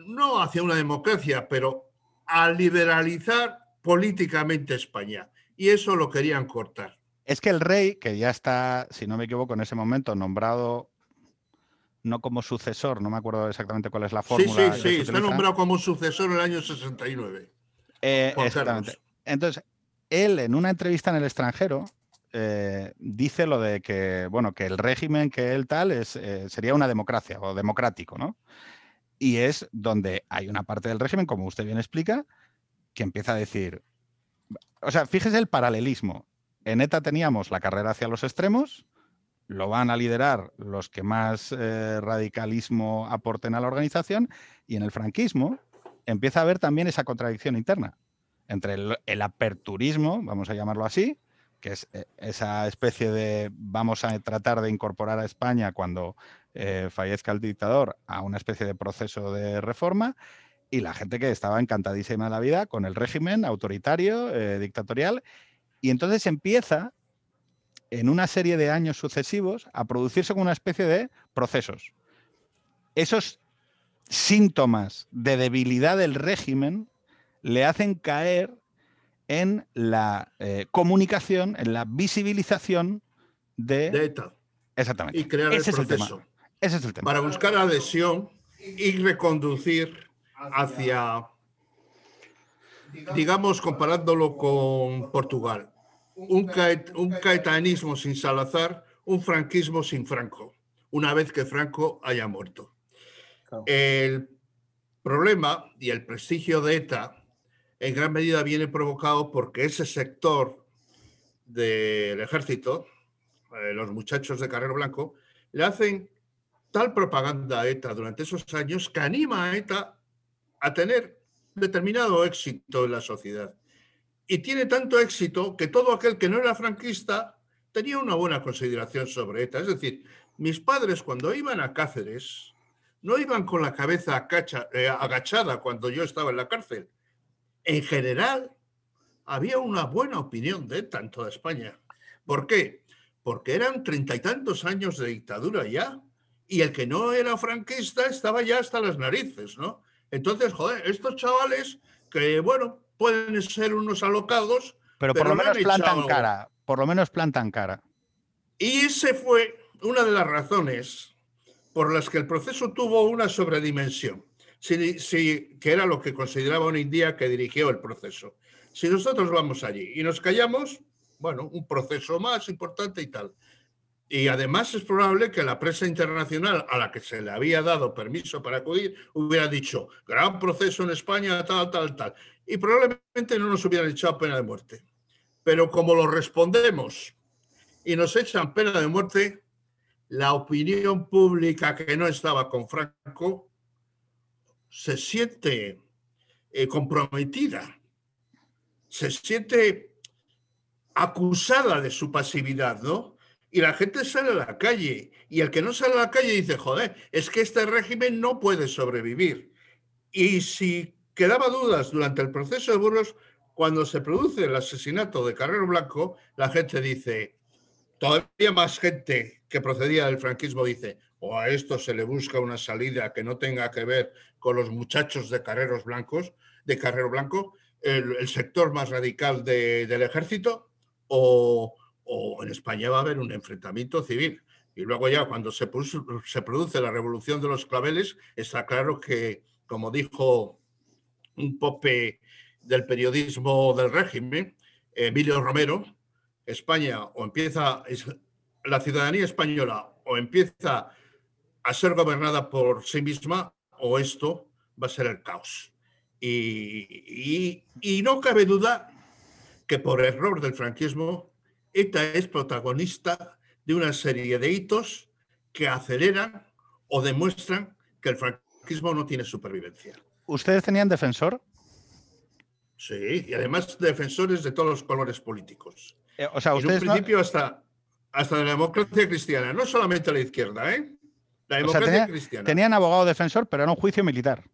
no hacia una democracia, pero a liberalizar políticamente España. Y eso lo querían cortar. Es que el rey, que ya está, si no me equivoco, en ese momento nombrado no como sucesor, no me acuerdo exactamente cuál es la Sí, fórmula. sí, sí, se está nombrado como sucesor en el año 69. Eh, exactamente. Entonces, él en una entrevista en el extranjero eh, dice lo de que, bueno, que el régimen que él tal es, eh, sería una democracia o democrático, ¿no? Y es donde hay una parte del régimen, como usted bien explica, que empieza a decir, o sea, fíjese el paralelismo. En ETA teníamos la carrera hacia los extremos, lo van a liderar los que más eh, radicalismo aporten a la organización, y en el franquismo empieza a haber también esa contradicción interna entre el, aperturismo, vamos a llamarlo así, que es eh, esa especie de vamos a tratar de incorporar a España cuando eh, fallezca el dictador a una especie de proceso de reforma, y la gente que estaba encantadísima de la vida con el régimen autoritario, eh, dictatorial, y entonces empieza en una serie de años sucesivos a producirse como una especie de procesos. Esos síntomas de debilidad del régimen le hacen caer en la eh, comunicación, en la visibilización de... De ETA. Exactamente. Y crear Ese el es el tema. proceso. Ese es el tema. Para buscar adhesión y reconducir hacia, digamos, comparándolo con Portugal, un, caet- un caetanismo sin Salazar, un franquismo sin Franco, una vez que Franco haya muerto. El problema y el prestigio de ETA en gran medida viene provocado porque ese sector del ejército, eh, los muchachos de Carrero Blanco, le hacen tal propaganda a ETA durante esos años que anima a ETA a tener determinado éxito en la sociedad. Y tiene tanto éxito que todo aquel que no era franquista tenía una buena consideración sobre ETA. Es decir, mis padres cuando iban a Cáceres no iban con la cabeza eh, agachada cuando yo estaba en la cárcel. En general, había una buena opinión de ETA en toda España. ¿Por qué? Porque eran treinta y tantos años de dictadura ya, y el que no era franquista estaba ya hasta las narices, ¿no? Entonces, joder, estos chavales que, bueno, pueden ser unos alocados. Pero por lo menos plantan cara, por lo menos plantan cara. Y ese fue una de las razones por las que el proceso tuvo una sobredimensión, sí, que era lo que consideraba un India que dirigió el proceso. Si nosotros vamos allí y nos callamos, bueno, un proceso más importante y tal. Y además es probable que la prensa internacional a la que se le había dado permiso para acudir hubiera dicho, gran proceso en España, tal, tal, tal. Y probablemente no nos hubieran echado pena de muerte. Pero como lo respondemos y nos echan pena de muerte, la opinión pública que no estaba con Franco se siente eh, comprometida, se siente acusada de su pasividad, ¿no? Y la gente sale a la calle y el que no sale a la calle dice, joder, es que este régimen no puede sobrevivir. Y si quedaba dudas durante el proceso de Burgos, cuando se produce el asesinato de Carrero Blanco, la gente dice, todavía más gente que procedía del franquismo dice, o a esto se le busca una salida que no tenga que ver con los muchachos de Carreros Blancos, de Carrero Blanco, el, sector más radical del ejército, o, en España va a haber un enfrentamiento civil. Y luego ya cuando se produce la revolución de los claveles, está claro que, como dijo un pope del periodismo del régimen, Emilio Romero, España o empieza, la ciudadanía española o empieza a ser gobernada por sí misma o esto va a ser el caos. Y, y, no cabe duda que por error del franquismo, ETA es protagonista de una serie de hitos que aceleran o demuestran que el franquismo no tiene supervivencia. ¿Ustedes tenían defensor? Sí, y además defensores de todos los colores políticos. Eh, o sea, ustedes en un principio hasta, hasta la democracia cristiana, no solamente la izquierda, ¿eh? La democracia cristiana. Tenían abogado defensor, pero era un juicio militar.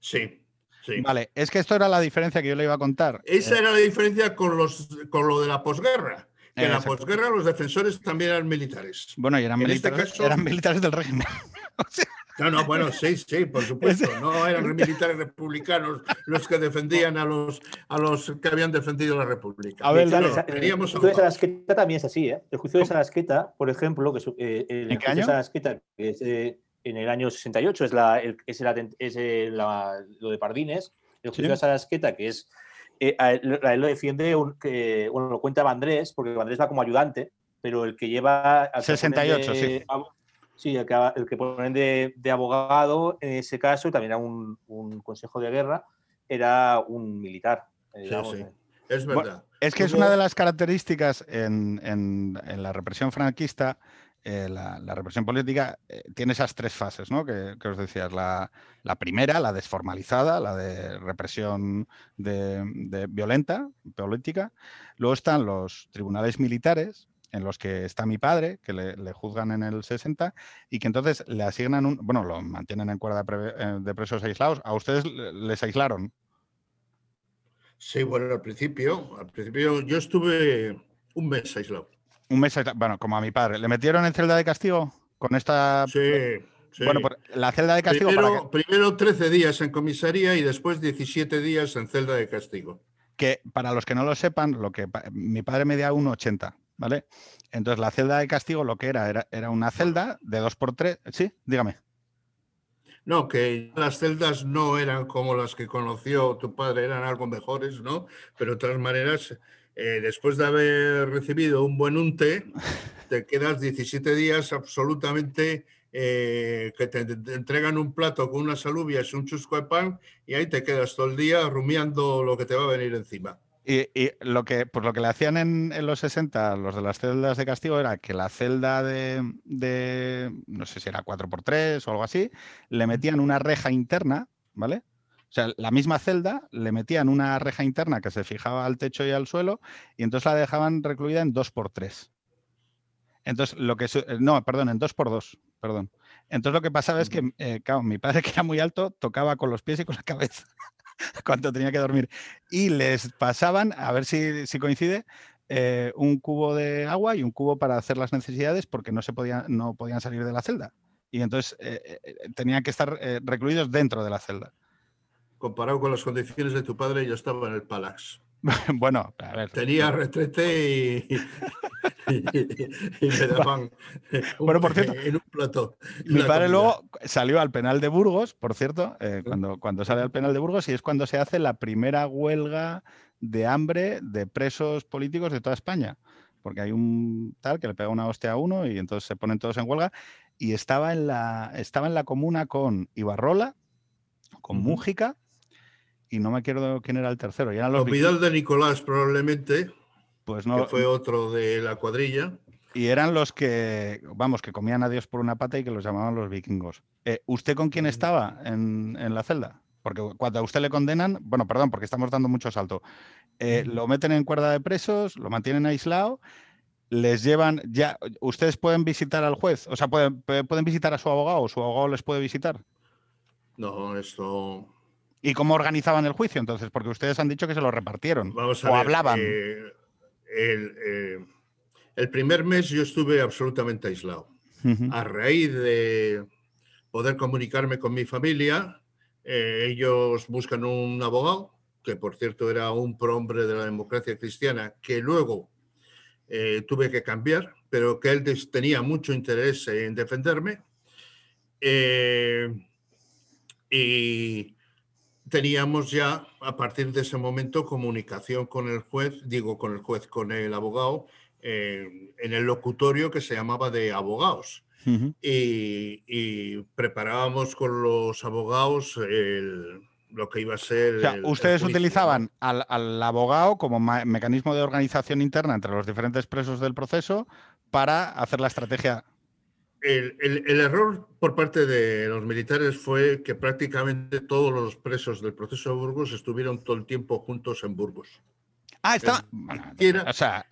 Sí, sí. Vale, es que esto era la diferencia que yo le iba a contar. Esa eh, era la diferencia con, los, con lo de la posguerra. Que en la posguerra los defensores también eran militares. Bueno, y eran, este militares, eran militares del régimen. o sea, no, no, bueno, sí, sí, por supuesto. No eran militares republicanos los que defendían a los, a los que habían defendido la República. A ver, dale, el juicio de Sarasqueta también es así, ¿eh? El juicio de Sarasqueta, por ejemplo, que es, eh, el ¿En qué año? Sarasqueta, que es eh, en el año 68, es, la, el, es, el, la, lo de Pardines. El juicio de Sarasqueta, que es. Eh, él, lo defiende, un, que, bueno, lo cuenta Vandrés, porque Vandrés va como ayudante, pero el que lleva. Al 68, sí. Sí, el que, el que ponen de, abogado en ese caso, y también era un, consejo de guerra, era un militar. Eh, sí, sí. Es verdad. es que es una de las características en, la represión franquista, eh, la, represión política, eh, tiene esas tres fases, ¿no? Que, os decías. La, primera, la desformalizada, la de represión de violenta, política. Luego están los tribunales militares, en los que está mi padre, que le, juzgan en el 60 y que entonces le asignan un, bueno, lo mantienen en cuerda eh, de presos aislados. ¿A ustedes les aislaron? Sí, bueno, al principio, al principio yo estuve un mes aislado. Un mes aislado, bueno, como a mi padre. ¿Le metieron en celda de castigo con esta... Sí. Sí. Bueno, pues la celda de castigo. Primero, primero 13 días en comisaría y después 17 días en celda de castigo. Que para los que no lo sepan, lo que mi padre medía 1,80 ¿vale? Entonces la celda de castigo lo que era, era, una celda de dos por tres. Sí, dígame. No, que las celdas no eran como las que conoció tu padre, eran algo mejores, ¿no? Pero de todas maneras, eh, después de haber recibido un buen unte, te quedas 17 días absolutamente eh, que te, entregan un plato con unas alubias y un chusco de pan y ahí te quedas todo el día rumiando lo que te va a venir encima. Y, lo que, pues lo que le hacían en, los 60 los de las celdas de castigo era que la celda de, no sé si era 4x3 o algo así, le metían una reja interna, ¿vale? O sea, la misma celda le metían una reja interna que se fijaba al techo y al suelo y entonces la dejaban recluida en dos por tres. Entonces, lo que... No, perdón, en dos por dos, perdón. Entonces lo que pasaba es que, eh, claro, mi padre que era muy alto tocaba con los pies y con la cabeza cuando tenía que dormir. Y les pasaban, a ver si, si coincide, eh, un cubo de agua y un cubo para hacer las necesidades porque no, se podían, no podían salir de la celda. Y entonces eh, tenían que estar recluidos dentro de la celda. Comparado con las condiciones de tu padre, yo estaba en el Palax. bueno, a ver. Tenía retrete y, me daban bueno, por cierto, en un plato. Mi padre luego salió al penal de Burgos, por cierto, eh, cuando, cuando sale al penal de Burgos y es cuando se hace la primera huelga de hambre de presos políticos de toda España. Porque hay un tal que le pega una hostia a uno y entonces se ponen todos en huelga. Y estaba en la, estaba en la comuna con Ibarrola, con Mújica y no me acuerdo quién era el tercero. Y los Vidal de Nicolás probablemente, pues no, que fue otro de la cuadrilla. Y eran los que, vamos, que comían a Dios por una pata y que los llamaban los vikingos. Eh, ¿Usted con quién estaba en, la celda? Porque cuando a usted le condenan, bueno, perdón, porque estamos dando mucho salto, eh, lo meten en cuerda de presos, lo mantienen aislado, les llevan, ya, ustedes pueden visitar al juez, o sea, pueden, pueden visitar a su abogado, su abogado les puede visitar. No, esto ¿Y cómo organizaban el juicio entonces? Porque ustedes han dicho que se lo repartieron. Vamos a o ver, hablaban. Eh, eh, el, primer mes yo estuve absolutamente aislado. A raíz de poder comunicarme con mi familia, eh, ellos buscan un abogado, que por cierto era un prohombre de la democracia cristiana, que luego tuve que cambiar, pero que él tenía mucho interés en defenderme. y teníamos ya a partir de ese momento comunicación con el juez, digo con el juez, con el abogado, eh, en el locutorio que se llamaba de abogados. y, preparábamos con los abogados lo que iba a ser. O sea, ustedes utilizaban al, al, abogado como mecanismo de organización interna entre los diferentes presos del proceso para hacer la estrategia el, error por parte de los militares fue que prácticamente todos los presos del proceso de Burgos estuvieron todo el tiempo juntos en Burgos. Ah, está.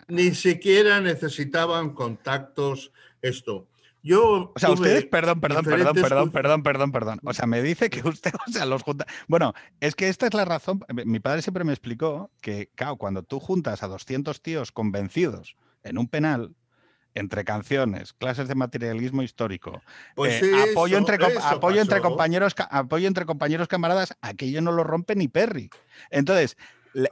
ni, siquiera, necesitaban contactos, esto. Yo o sea, ustedes, perdón, perdón, perdón, perdón, perdón, perdón, perdón. O sea, me dice que usted, o sea, los junta. Bueno, es que esta es la razón. Mi padre siempre me explicó que, claro, cuando tú juntas a 200 tíos convencidos en un penal, entre canciones, clases de materialismo histórico, pues eh, apoyo, entre, apoyo, entre compañeros, apoyo entre compañeros camaradas, aquello no lo rompe ni Perry. Entonces,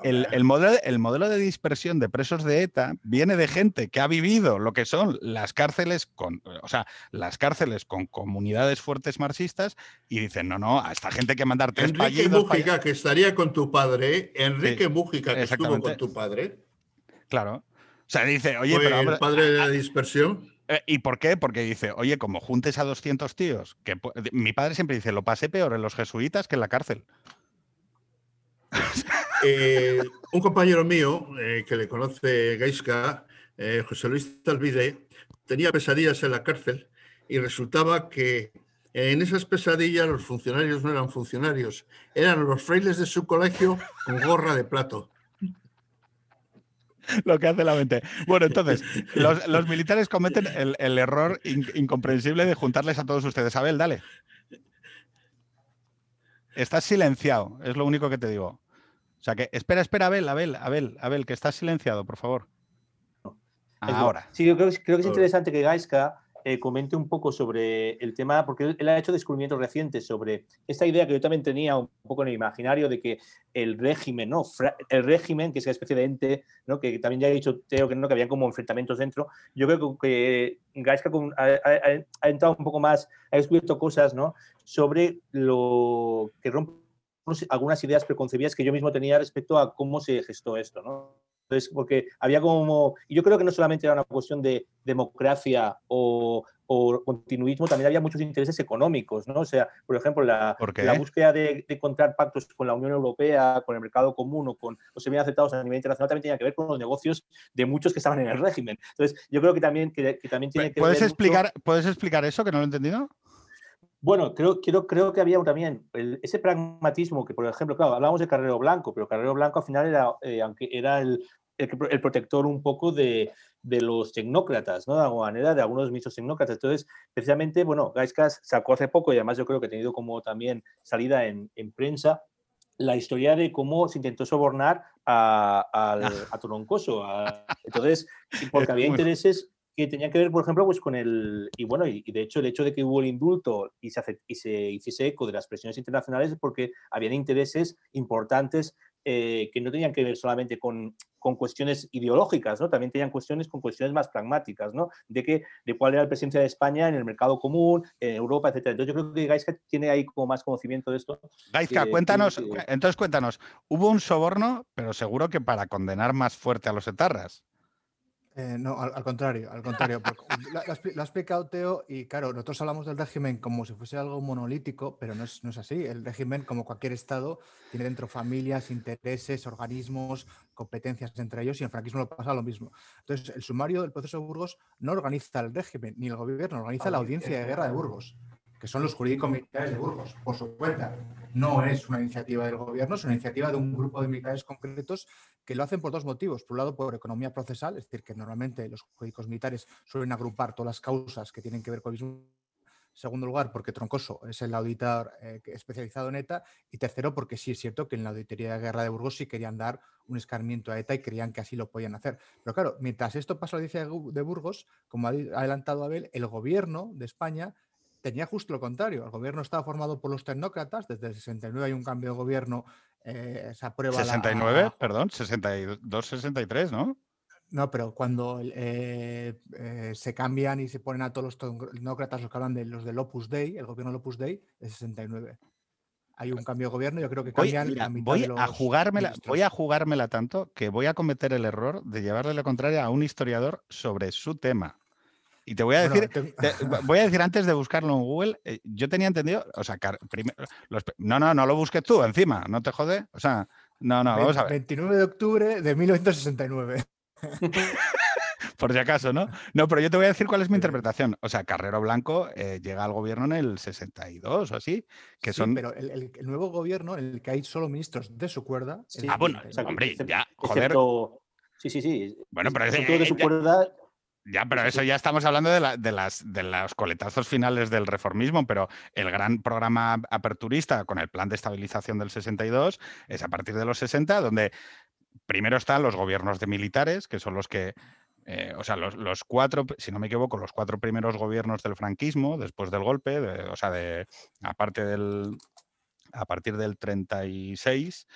el, modelo, el, modelo, de dispersión de presos de ETA viene de gente que ha vivido lo que son las cárceles con, o sea, las cárceles con comunidades fuertes marxistas y dicen, no, no, a esta gente que mandar tres Enrique Mújica, que estaría con tu padre, Enrique Mújica, que estuvo con tu padre. Claro. O sea, dice, oye, pero... el padre de la dispersión? Eh, ¿Y por qué? Porque dice, oye, como juntes a 200 tíos, que mi padre siempre dice, lo pasé peor en los jesuitas que en la cárcel. Eh, un compañero mío eh, que le conoce Gaiska, José Luis Talvide, tenía pesadillas en la cárcel y resultaba que en esas pesadillas los funcionarios no eran funcionarios, eran los frailes de su colegio con gorra de plato. lo que hace la mente. Bueno, entonces, los, militares cometen el, error incomprensible de juntarles a todos ustedes. Abel, dale. Estás silenciado, es lo único que te digo. O sea que, espera, espera, Abel, Abel, Abel, Abel, que estás silenciado, por favor. Ahora. Sí, yo creo, creo que es interesante que Gaiska eh, comente un poco sobre el tema, porque él, ha hecho descubrimientos recientes sobre esta idea que yo también tenía un poco en el imaginario de que el régimen, ¿no? el régimen, que es una especie de ente, ¿no? que también ya he dicho Teo que no, que había como enfrentamientos dentro. Yo creo que Gaiska ha, entrado un poco más, ha descubierto cosas ¿no? sobre lo que rompe algunas ideas preconcebidas que yo mismo tenía respecto a cómo se gestó esto. ¿no? Entonces, porque había como, y yo creo que no solamente era una cuestión de democracia o, continuismo, también había muchos intereses económicos, ¿no? O sea, por ejemplo, la, la búsqueda de, encontrar pactos con la Unión Europea, con el mercado común o con los bien aceptados a nivel internacional también tenía que ver con los negocios de muchos que estaban en el régimen. Entonces, yo creo que también, que, también tiene que ¿Puedes explicar, ¿Puedes explicar eso, que no lo he entendido? Bueno, creo, creo, creo que había también ese pragmatismo que, por ejemplo, claro, hablábamos de Carrero Blanco, pero Carrero Blanco al final era, eh, aunque era el, el, protector un poco de, de, los tecnócratas, ¿no? De alguna manera, de algunos ministros tecnócratas. Entonces, precisamente, bueno, Gaiscas sacó hace poco, y además yo creo que ha tenido como también salida en, en prensa, la historia de cómo se intentó sobornar a, a, a Troncoso. entonces, porque había intereses que tenía que ver, por ejemplo, pues con el. Y bueno, y, de hecho, el hecho de que hubo el indulto y se, y se hiciese eco de las presiones internacionales es porque habían intereses importantes eh, que no tenían que ver solamente con, con, cuestiones ideológicas, ¿no? También tenían cuestiones con cuestiones más pragmáticas, ¿no? De, que, de cuál era la presencia de España en el mercado común, en Europa, etc. Entonces yo creo que Gaisca tiene ahí como más conocimiento de esto. Gaisca, cuéntanos, entonces cuéntanos, hubo un soborno, pero seguro que para condenar más fuerte a los etarras. Eh, no, al, contrario, al contrario. Lo, ha explicado Teo y claro, nosotros hablamos del régimen como si fuese algo monolítico, pero no es, no es, así. El régimen, como cualquier Estado, tiene dentro familias, intereses, organismos, competencias entre ellos y en franquismo lo pasa lo mismo. Entonces, el sumario del proceso de Burgos no organiza el régimen ni el gobierno, organiza la audiencia de guerra de Burgos que son los jurídicos militares de Burgos, por su cuenta. No es una iniciativa del gobierno, es una iniciativa de un grupo de militares concretos que lo hacen por dos motivos. Por un lado, por economía procesal, es decir, que normalmente los jurídicos militares suelen agrupar todas las causas que tienen que ver con el mismo segundo lugar, porque Troncoso es el auditor eh, especializado en ETA. Y tercero, porque sí es cierto que en la auditoría de guerra de Burgos sí querían dar un escarmiento a ETA y creían que así lo podían hacer. Pero claro, mientras esto pasa en la audiencia de Burgos, como ha adelantado Abel, el gobierno de España tenía justo lo contrario. El gobierno estaba formado por los tecnócratas. Desde el 69 hay un cambio de gobierno. Eh, se aprueba 69, perdón, 62, 63, ¿no? No, pero cuando eh, eh, se cambian y se ponen a todos los tecnócratas, los que hablan de los del Opus Dei, el gobierno del Opus Dei, de 69. Hay un cambio de gobierno, yo creo que cambian la mitad voy a jugármela, Voy a jugármela tanto que voy a cometer el error de llevarle la contraria a un historiador sobre su tema. Y te voy a decir, voy a decir antes de buscarlo en Google, eh, yo tenía entendido, o sea, no, no, no lo busques tú encima, no te jode, o sea, no, no, vamos a ver. 29 de octubre de 1969. Por si acaso, ¿no? No, pero yo te voy a decir cuál es mi interpretación. O sea, Carrero Blanco eh, llega al gobierno en el 62 o así, que son... pero el, nuevo gobierno en el que hay solo ministros de su cuerda... ah, bueno, hombre, ya, joder... Sí, sí, sí. Bueno, pero es, de su cuerda ya, pero eso ya estamos hablando de, la, de, las, de los coletazos finales del reformismo, pero el gran programa aperturista con el plan de estabilización del 62 es a partir de los 60, donde primero están los gobiernos de militares, que son los que, eh, o sea, los, cuatro, si no me equivoco, los cuatro primeros gobiernos del franquismo, después del golpe, o sea, de, aparte del, a partir del 36,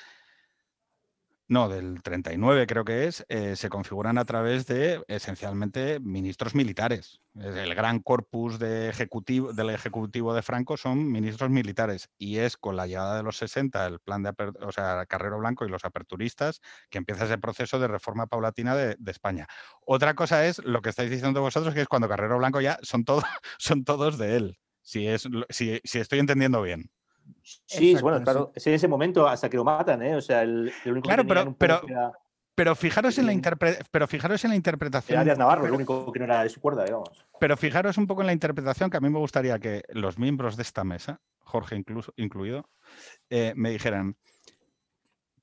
no, del 39 creo que es, eh, se configuran a través de esencialmente ministros militares. El gran corpus de ejecutivo, del Ejecutivo de Franco son ministros militares y es con la llegada de los 60, el plan de o sea, Carrero Blanco y los aperturistas, que empieza ese proceso de reforma paulatina de, España. Otra cosa es lo que estáis diciendo vosotros, que es cuando Carrero Blanco ya son, todos son todos de él, si, es, si estoy entendiendo bien. Sí, bueno, claro, es en ese momento hasta que lo matan, ¿eh? O sea, el, único claro, pero, pero, pero, fijaros en la pero fijaros en la interpretación. Era Navarro, el único que no era de su cuerda, digamos. Pero fijaros un poco en la interpretación que a mí me gustaría que los miembros de esta mesa, Jorge incluso, incluido, eh, me dijeran,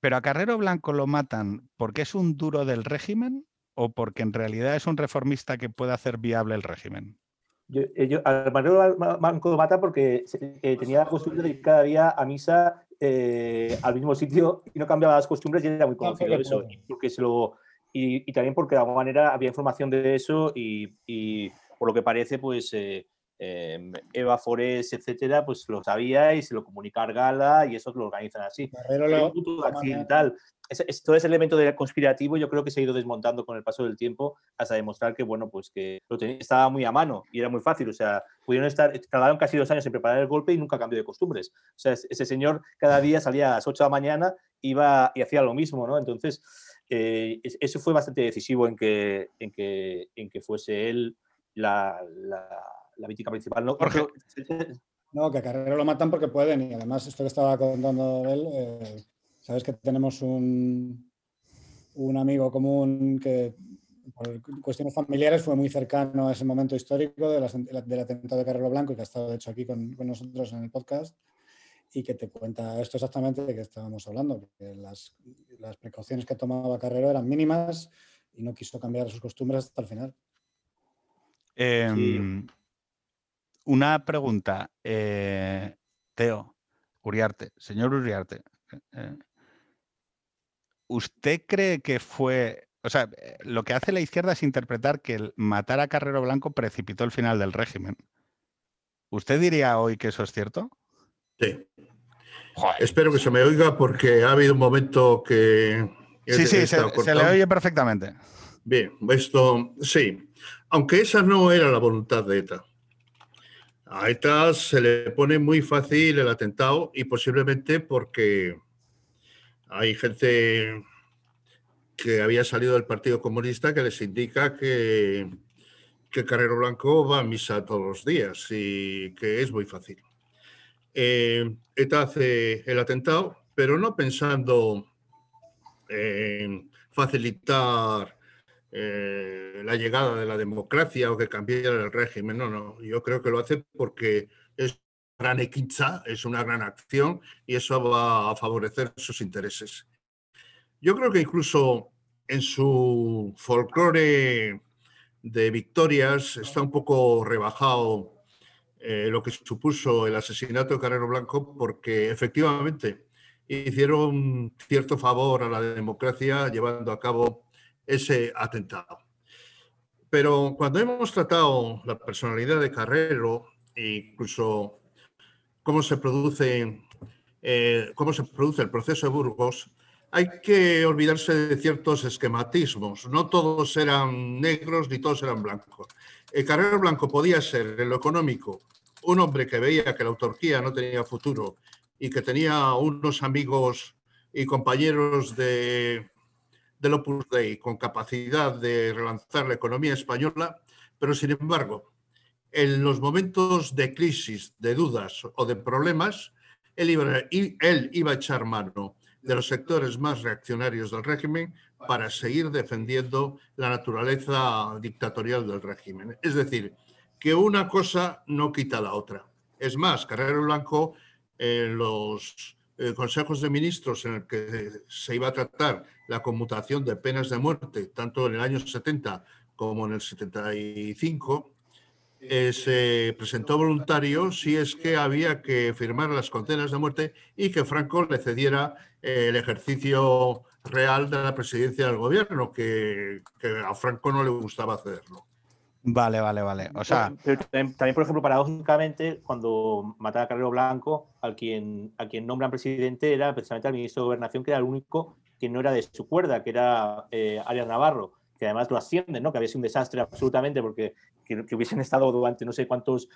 ¿pero a Carrero Blanco lo matan porque es un duro del régimen o porque en realidad es un reformista que puede hacer viable el régimen? Yo, eh, yo, al Manuel Manco mata porque eh, tenía la costumbre de ir cada día a misa eh, al mismo sitio y no cambiaba las costumbres y era muy conocido eso. Y, porque se lo, y, también porque de alguna manera había información de eso y, y por lo que parece, pues Em, Eva Forés, etcétera, pues lo sabía y se lo comunica a Argala y eso lo organizan así. accidental. Es, todo ese elemento de conspirativo yo creo que se ha ido desmontando con el paso del tiempo hasta demostrar que, bueno, pues que lo estaba muy a mano y era muy fácil. O sea, pudieron estar, tardaron casi dos años en preparar el golpe y nunca cambió de costumbres. O sea, ese señor cada día salía a las 8 de la mañana, iba y hacía lo mismo, ¿no? Entonces, eh, eso fue bastante decisivo en que, en que, en que fuese él la la víctima principal. No, no, que a Carrero lo matan porque pueden y además esto que estaba contando él, eh, sabes que tenemos un, un amigo común que por cuestiones familiares fue muy cercano a ese momento histórico de del atentado de Carrero Blanco, que ha estado de hecho aquí con, nosotros en el podcast, y que te cuenta esto exactamente de que estábamos hablando, que las, las precauciones que tomaba Carrero eran mínimas y no quiso cambiar sus costumbres hasta el final. Em, una pregunta, eh, Teo, Uriarte, señor Uriarte. Eh, eh, ¿Usted cree que fue, o sea, lo que hace la izquierda es interpretar que el matar a Carrero Blanco precipitó el final del régimen? ¿Usted diría hoy que eso es cierto? Sí. Espero que se me oiga porque ha habido un momento que... Sí, sí, se, le oye perfectamente. Bien, esto sí, aunque esa no era la voluntad de ETA. A ETA se le pone muy fácil el atentado y posiblemente porque hay gente que había salido del Partido Comunista que les indica que, que Carrero Blanco va a misa todos los días y que es muy fácil. Eh, ETA hace el atentado, pero no pensando en facilitar eh, la llegada de la democracia o que cambiara el régimen. No, no, yo creo que lo hace porque es gran equitza, es una gran acción y eso va a favorecer sus intereses. Yo creo que incluso en su folclore de victorias está un poco rebajado eh, lo que supuso el asesinato de Carrero Blanco porque efectivamente hicieron cierto favor a la democracia llevando a cabo ese atentado. Pero cuando hemos tratado la personalidad de Carrero, incluso cómo se produce, eh, cómo se produce el proceso de Burgos, hay que olvidarse de ciertos esquematismos. No todos eran negros ni todos eran blancos. El Carrero Blanco podía ser, en lo económico, un hombre que veía que la autarquía no tenía futuro y que tenía unos amigos y compañeros de, del Opus Dei con capacidad de relanzar la economía española, pero sin embargo, en los momentos de crisis, de dudas o de problemas, él iba, a echar mano de los sectores más reaccionarios del régimen para seguir defendiendo la naturaleza dictatorial del régimen. Es decir, que una cosa no quita la otra. Es más, Carrero Blanco en los eh, consejos de ministros en el que se iba a tratar la conmutación de penas de muerte, tanto en el año 70 como en el 75, eh, se presentó voluntario si es que había que firmar las condenas de muerte y que Franco le cediera eh, el ejercicio real de la presidencia del gobierno, que, que a Franco no le gustaba cederlo. Vale, vale, vale. O sea. también, por ejemplo, paradójicamente, cuando mataba a Carrero Blanco, al quien, a quien nombran presidente era precisamente al ministro de Gobernación, que era el único que no era de su cuerda, que era eh, Arias Navarro que además lo ascienden, ¿no? que había sido un desastre absolutamente porque que, hubiesen estado durante no sé cuántos,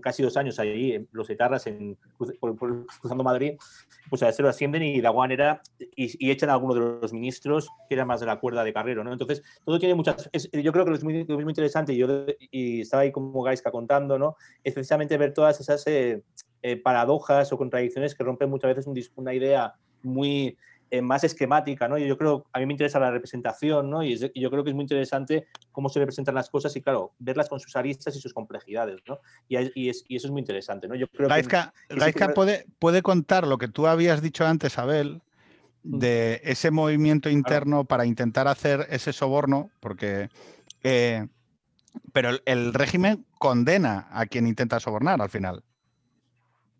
casi dos años ahí, los etarras en, cruzando Madrid, pues a veces lo ascienden y la era, y, echan a alguno de los ministros que era más de la cuerda de Carrero. ¿no? Entonces, todo tiene muchas. yo creo que lo es muy, muy interesante, y yo y estaba ahí como Gaisca contando, ¿no? es precisamente ver todas esas eh, eh, paradojas o contradicciones que rompen muchas veces una idea muy eh, más esquemática, ¿no? Yo creo, a mí me interesa la representación, ¿no? Y, yo creo que es muy interesante cómo se representan las cosas y, claro, verlas con sus aristas y sus complejidades, ¿no? Y, eso es muy interesante, ¿no? Yo creo Gaisca, puede, puede contar lo que tú habías dicho antes, Abel, mm. de ese movimiento interno para intentar hacer ese soborno, porque... Eh, pero el régimen condena a quien intenta sobornar al final.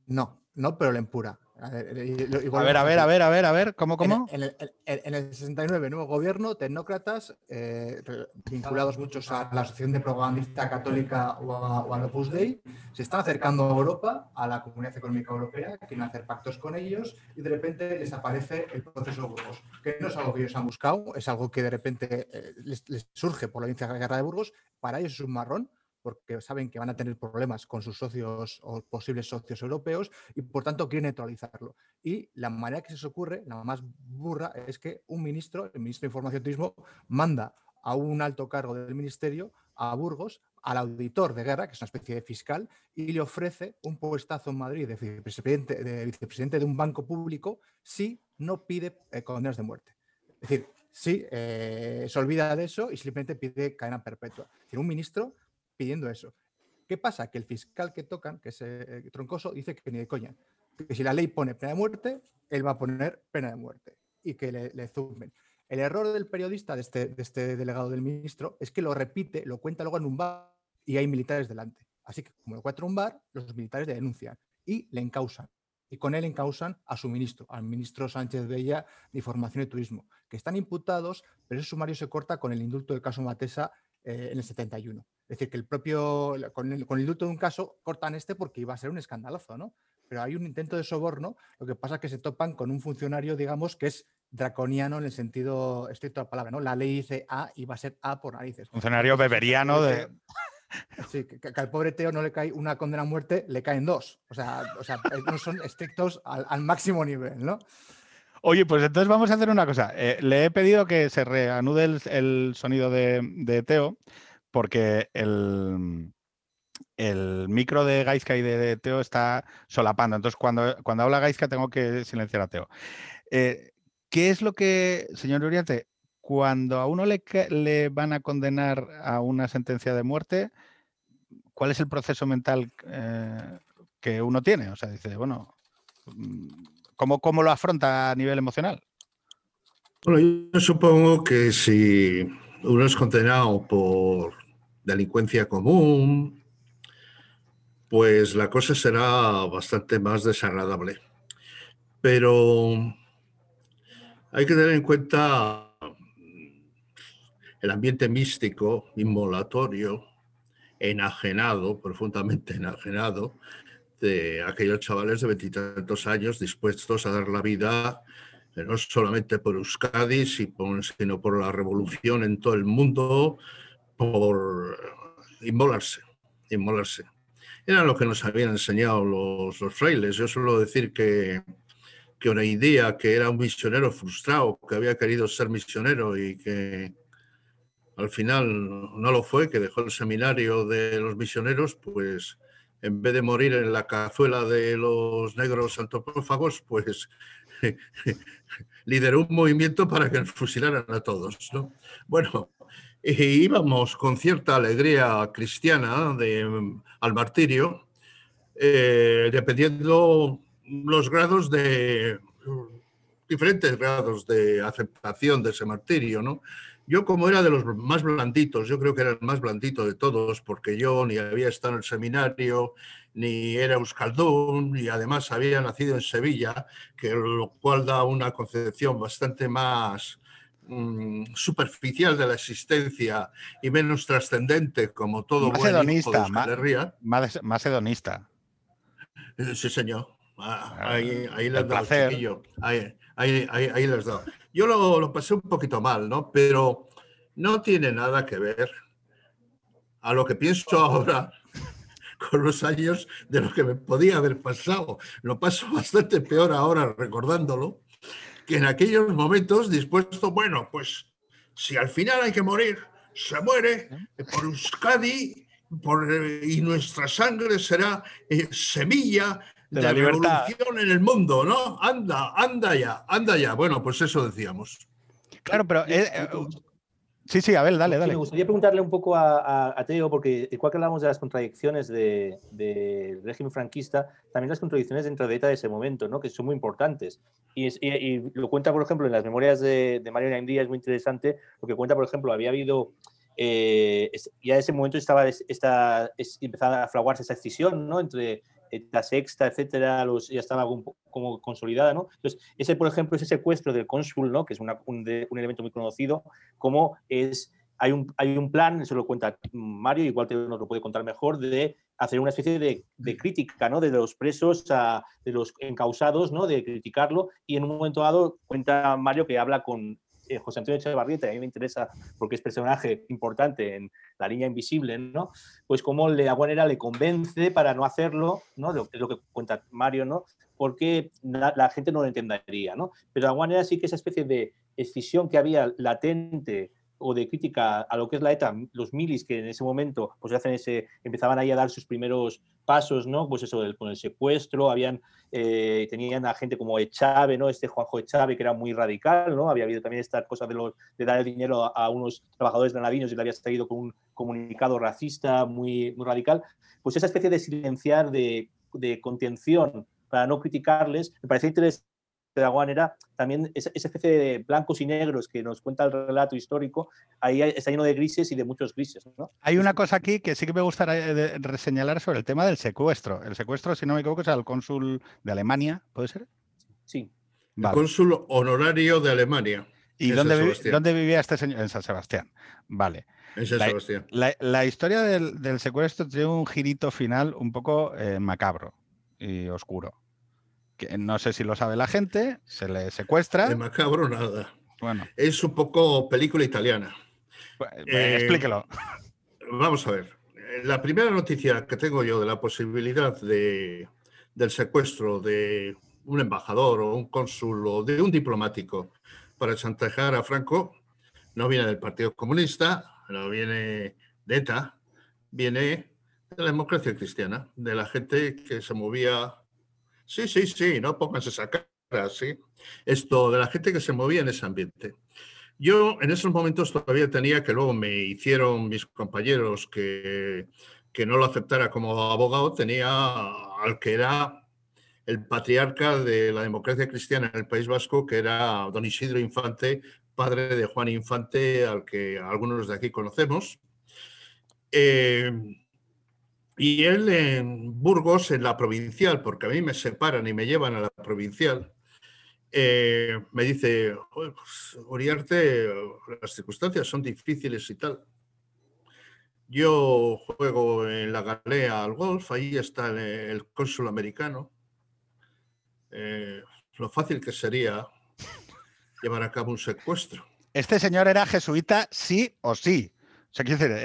No, no, pero le empura. A ver, a ver, a ver, a ver, a ver, a ver, ¿cómo, cómo? En, el, 69, nuevo gobierno, tecnócratas, eh, vinculados muchos a la Asociación de Propagandista Católica o a, o Opus Dei, se están acercando a Europa, a la Comunidad Económica Europea, quieren hacer pactos con ellos y de repente les aparece el proceso de Burgos, que no es algo que ellos han buscado, es algo que de repente eh, les, les, surge por la guerra de Burgos, para ellos es un marrón, porque saben que van a tener problemas con sus socios o posibles socios europeos y por tanto quieren neutralizarlo. Y la manera que se les ocurre, la más burra, es que un ministro, el ministro de Información y Turismo, manda a un alto cargo del ministerio a Burgos, al auditor de guerra, que es una especie de fiscal, y le ofrece un puestazo en Madrid de vicepresidente de, vicepresidente de un banco público si no pide eh, condenas de muerte. Es decir, si eh, se olvida de eso y simplemente pide cadena perpetua. Tiene un ministro pidiendo eso. ¿Qué pasa? Que el fiscal que tocan, que es eh, Troncoso, dice que ni de coña. Que si la ley pone pena de muerte, él va a poner pena de muerte y que le, le zumben. El error del periodista, de este, este delegado del ministro, es que lo repite, lo cuenta luego en un bar y hay militares delante. Así que, como lo cuenta un bar, los militares le denuncian y le encausan. Y con él encausan a su ministro, al ministro Sánchez Bella de Información y Turismo, que están imputados, pero ese sumario se corta con el indulto del caso Matesa eh, en el 71. Es decir, que el propio, con el, con el indulto de un caso, cortan este porque iba a ser un escandalazo, ¿no? Pero hay un intento de soborno, lo que pasa es que se topan con un funcionario, digamos, que es draconiano en el sentido estricto de la palabra, ¿no? La ley dice A y va a ser A por narices. Funcionario beberiano de... Sí, que, que, al pobre Teo no le cae una condena a muerte, le caen dos. O sea, o sea no son estrictos al, al, máximo nivel, ¿no? Oye, pues entonces vamos a hacer una cosa. Eh, le he pedido que se reanude el, sonido de, Teo, porque el, el micro de Gaizka y de, Teo está solapando. Entonces, cuando, cuando habla Gaizka, tengo que silenciar a Teo. Eh, ¿Qué es lo que, señor Uriarte, cuando a uno le, le, van a condenar a una sentencia de muerte, ¿cuál es el proceso mental eh, que uno tiene? O sea, dice, bueno, ¿cómo, ¿cómo, lo afronta a nivel emocional? Bueno, yo supongo que si uno es condenado por delincuencia común, pues la cosa será bastante más desagradable. Pero hay que tener en cuenta el ambiente místico, inmolatorio, enajenado, profundamente enajenado, de aquellos chavales de veintitantos años dispuestos a dar la vida eh, no solamente por Euskadi, sino por la revolución en todo el mundo, por inmolarse, inmolarse. Era lo que nos habían enseñado los, los frailes. Yo suelo decir que, que una idea que era un misionero frustrado, que había querido ser misionero y que al final no lo fue, que dejó el seminario de los misioneros, pues en vez de morir en la cazuela de los negros antropófagos, pues lideró un movimiento para que fusilaran a todos. ¿no? Bueno, íbamos con cierta alegría cristiana al martirio, eh, dependiendo los grados de diferentes grados de aceptación de ese martirio, ¿no? Yo como era de los más blanditos, yo creo que era el más blandito de todos, porque yo ni había estado en el seminario, ni era euskaldún, y además había nacido en Sevilla, que lo cual da una concepción bastante más mmm, superficial de la existencia y menos trascendente, como todo más buen hedonista, hijo de más, más hedonista. Sí, señor. Ah, ahí, ahí les da chiquillo. Ahí, ahí, ahí, ahí da. Yo lo, lo, pasé un poquito mal, ¿no? Pero no tiene nada que ver a lo que pienso ahora con los años de lo que me podía haber pasado. Lo paso bastante peor ahora recordándolo que en aquellos momentos dispuesto, bueno, pues si al final hay que morir, se muere por Euskadi por, y nuestra sangre será eh, semilla de, de la revolución en el mundo, ¿no? Anda, anda ya, anda ya. Bueno, pues eso decíamos. Claro, pero... Eh, eh, sí, sí, a ver, dale, dale. Me gustaría preguntarle un poco a, a, a Teo, porque igual que hablamos de las contradicciones del de régimen franquista, también las contradicciones dentro de ETA de ese momento, ¿no? que son muy importantes. Y, es, y, y lo cuenta, por ejemplo, en las memorias de, de Mario Naindía, es muy interesante, lo que cuenta, por ejemplo, había habido... Eh, ya en ese momento estaba esta, es, empezaba a fraguarse esa escisión ¿no? entre la sexta, etcétera, los, ya estaba un, como consolidada, ¿no? Entonces, ese, por ejemplo, ese secuestro del cónsul, ¿no? Que es un, elemento muy conocido, como es, hay un, hay un plan, eso lo cuenta Mario, igual nos lo puede contar mejor, de hacer una especie de, de crítica, ¿no? De los presos, a, de los encausados, ¿no? De criticarlo, y en un momento dado cuenta Mario que habla con eh, José Antonio Echevarrieta, a mí me interesa porque es personaje importante en La Niña Invisible, ¿no? Pues cómo de alguna manera le convence para no hacerlo, ¿no? Es lo que cuenta Mario, ¿no? Porque la, la gente no lo entendería, ¿no? Pero de alguna manera sí que esa especie de escisión que había latente o de crítica a lo que es la ETA, los milis que en ese momento pues hacen ese, empezaban ahí a dar sus primeros pasos, ¿no? Pues eso, con el secuestro, habían, eh, tenían a gente como Echave, ¿no? Este Juanjo Echave, que era muy radical, ¿no? Había habido también esta cosa de, dar el dinero a, unos trabajadores de navinos y le había salido con un comunicado racista muy, muy radical. Pues esa especie de silenciar, de, de contención para no criticarles, me parece interesante de alguna manera, también esa, especie de blancos y negros que nos cuenta el relato histórico, ahí está lleno de grises y de muchos grises. ¿no? Hay una cosa aquí que sí que me gustaría reseñalar sobre el tema del secuestro. El secuestro, si no me equivoco, es al cónsul de Alemania, ¿puede ser? Sí. El cónsul honorario de Alemania. ¿Y dónde, vivía este señor? En San Sebastián. Vale. En San Sebastián. La, historia del, secuestro tiene un girito final un poco eh, macabro y oscuro que no sé si lo sabe la gente, se le secuestra. De macabro nada. Bueno. Es un poco película italiana. Pues, pues, eh, explíquelo. Vamos a ver. La primera noticia que tengo yo de la posibilidad de, del secuestro de un embajador o un cónsul o de un diplomático para chantajear a Franco no viene del Partido Comunista, no viene de ETA, viene de la democracia cristiana, de la gente que se movía Sí, sí, sí, no pónganse esa cara, sí. Esto de la gente que se movía en ese ambiente. Yo en esos momentos todavía tenía que luego me hicieron mis compañeros que, que no lo aceptara como abogado, tenía al que era el patriarca de la democracia cristiana en el País Vasco, que era don Isidro Infante, padre de Juan Infante, al que algunos de aquí conocemos. Eh, y él en Burgos, en la provincial, porque a mí me separan y me llevan a la provincial, eh, me dice, pues, Uriarte, las circunstancias son difíciles y tal. Yo juego en la galea al golf, ahí está el, cónsul americano. Eh, lo fácil que sería llevar a cabo un secuestro. Este señor era jesuita sí o sí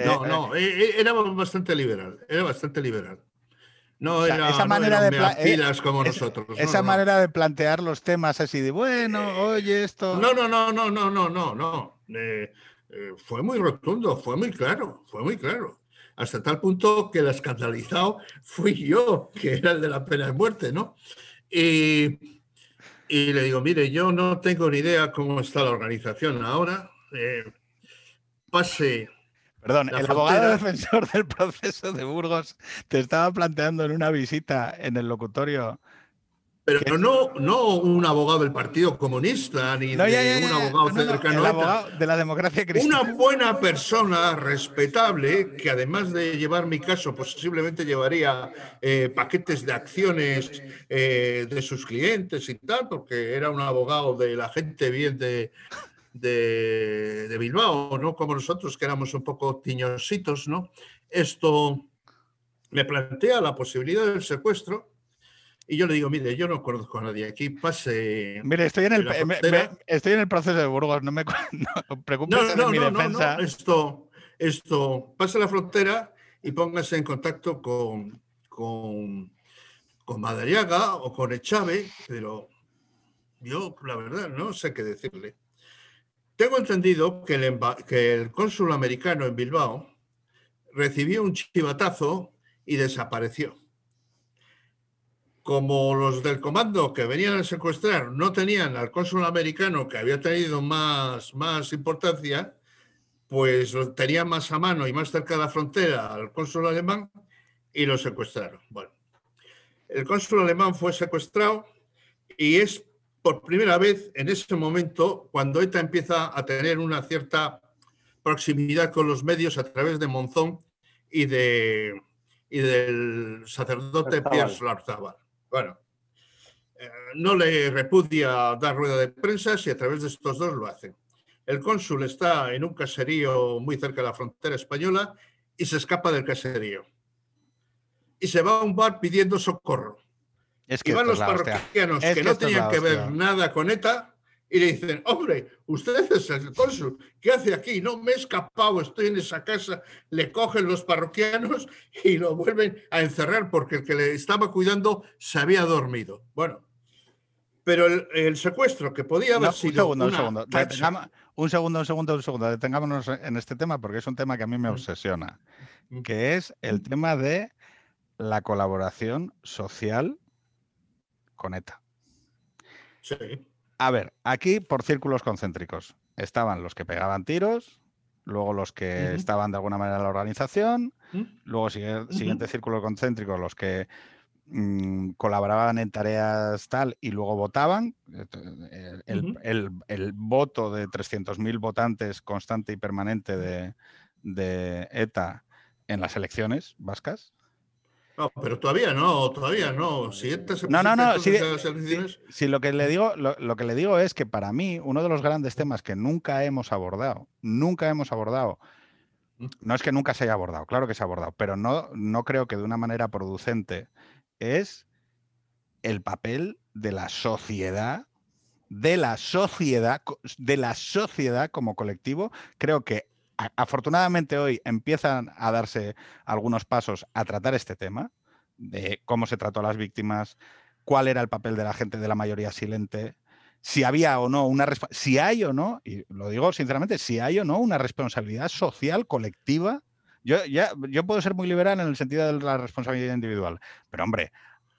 no, no, era bastante liberal, era bastante liberal. No era esa manera de pilas como nosotros. Esa manera de plantear los temas así de bueno, oye esto. No, no, no, no, no, no, no, no. Eh, eh, fue muy rotundo, fue muy claro, fue muy claro. Hasta tal punto que el escandalizado fui yo, que era el de la pena de muerte, ¿no? Y, y le digo, mire, yo no tengo ni idea cómo está la organización ahora. Eh, pase Perdón, el abogado defensor del proceso de Burgos te estaba planteando en una visita en el locutorio. Pero no, no un abogado del Partido Comunista ni de un abogado cercano. abogado de la democracia cristiana. Una buena persona, respetable, que además de llevar mi caso, posiblemente llevaría eh, paquetes de acciones eh, de sus clientes y tal, porque era un abogado de la gente bien de, de, Bilbao, ¿no? Como nosotros que éramos un poco tiñositos, ¿no? Esto me plantea la posibilidad del secuestro y yo le digo, mire, yo no conozco a nadie aquí, pase. Mire, estoy en el, estoy en el proceso de Burgos, no me no, preocupes no, no, mi defensa. esto, esto, pase la frontera y póngase en contacto con, con, con Madariaga o con Echave, pero yo, la verdad, no sé qué decirle. Tengo entendido que el, cónsul americano en Bilbao recibió un chivatazo y desapareció. Como los del comando que venían a secuestrar no tenían al cónsul americano que había tenido más, más importancia, pues lo tenían más a mano y más cerca de la frontera al cónsul alemán y lo secuestraron. Bueno, el cónsul alemán fue secuestrado y es por primera vez en ese momento, cuando ETA empieza a tener una cierta proximidad con los medios a través de Monzón y, de, y del sacerdote Pierre Larzabal. Bueno, eh, no le repudia dar rueda de prensa si a través de estos dos lo hacen. El cónsul está en un caserío muy cerca de la frontera española y se escapa del caserío. Y se va a un bar pidiendo socorro. Es que los parroquianos que, no tenían que ver nada con ETA y le dicen, hombre, usted es el cónsul, ¿qué hace aquí? No me he escapado, estoy en esa casa. Le cogen los parroquianos y lo vuelven a encerrar porque el que le estaba cuidando se había dormido. Bueno, Pero el, secuestro que podía haber sido. Un segundo, un segundo. un segundo, un segundo, un segundo. Detengámonos en este tema porque es un tema que a mí me mm. obsesiona, mm. que es el tema de la colaboración social con ETA. Sí. A ver, aquí por círculos concéntricos estaban los que pegaban tiros, luego los que estaban de alguna manera en la organización, luego siguiente círculo concéntrico los que mm, colaboraban en tareas tal y luego votaban. El, voto de 300.000 votantes constante y permanente de, de ETA en las elecciones vascas. No, pero todavía no, todavía no. Si no, no, no. Si, lo que le digo, lo, que le digo es que para mí uno de los grandes temas que nunca hemos abordado, nunca hemos abordado, mm. no es que nunca se haya abordado, claro que se ha abordado, pero no, no creo que de una manera producente es el papel de la sociedad, de la sociedad, de la sociedad como colectivo. Creo que afortunadamente hoy empiezan a darse algunos pasos a tratar este tema, de cómo se trató a las víctimas, cuál era el papel de la gente de la mayoría silente, si había o no una si hay o no, y lo digo sinceramente, si hay o no una responsabilidad social colectiva. Yo, yo puedo ser muy liberal en el sentido de la responsabilidad individual, pero hombre,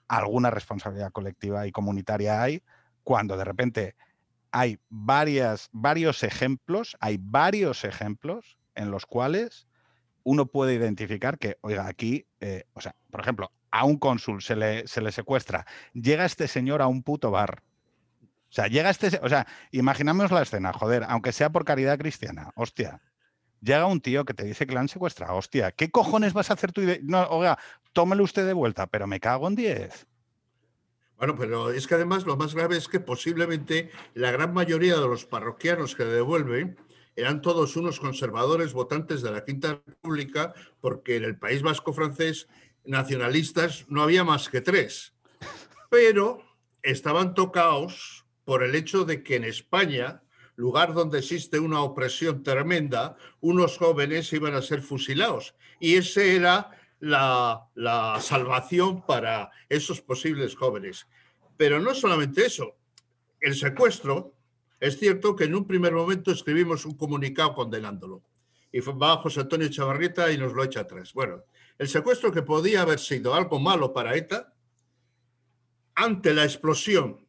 alguna responsabilidad colectiva y comunitaria hay cuando de repente hay varias, varios ejemplos, hay varios ejemplos en los cuales uno puede identificar que, oiga, aquí, eh, o sea, por ejemplo, a un cónsul se le, se le secuestra, llega este señor a un puto bar. O sea, llega este, o sea, imaginamos la escena, joder, aunque sea por caridad cristiana, hostia. Llega un tío que te dice que le han secuestrado, hostia, ¿qué cojones vas a hacer tú? No, oiga, tómelo usted de vuelta, pero me cago en 10. Bueno, pero es que además lo más grave es que posiblemente la gran mayoría de los parroquianos que devuelven eran todos unos conservadores votantes de la Quinta República, porque en el País Vasco francés nacionalistas no había más que tres. Pero estaban tocados por el hecho de que en España, lugar donde existe una opresión tremenda, unos jóvenes iban a ser fusilados. Y ese era la, salvación para esos posibles jóvenes. Pero no solamente eso, el secuestro, es cierto que en un primer momento escribimos un comunicado condenándolo. Y va José Antonio Chavarrieta y nos lo echa atrás. Bueno, el secuestro que podía haber sido algo malo para ETA, ante la explosión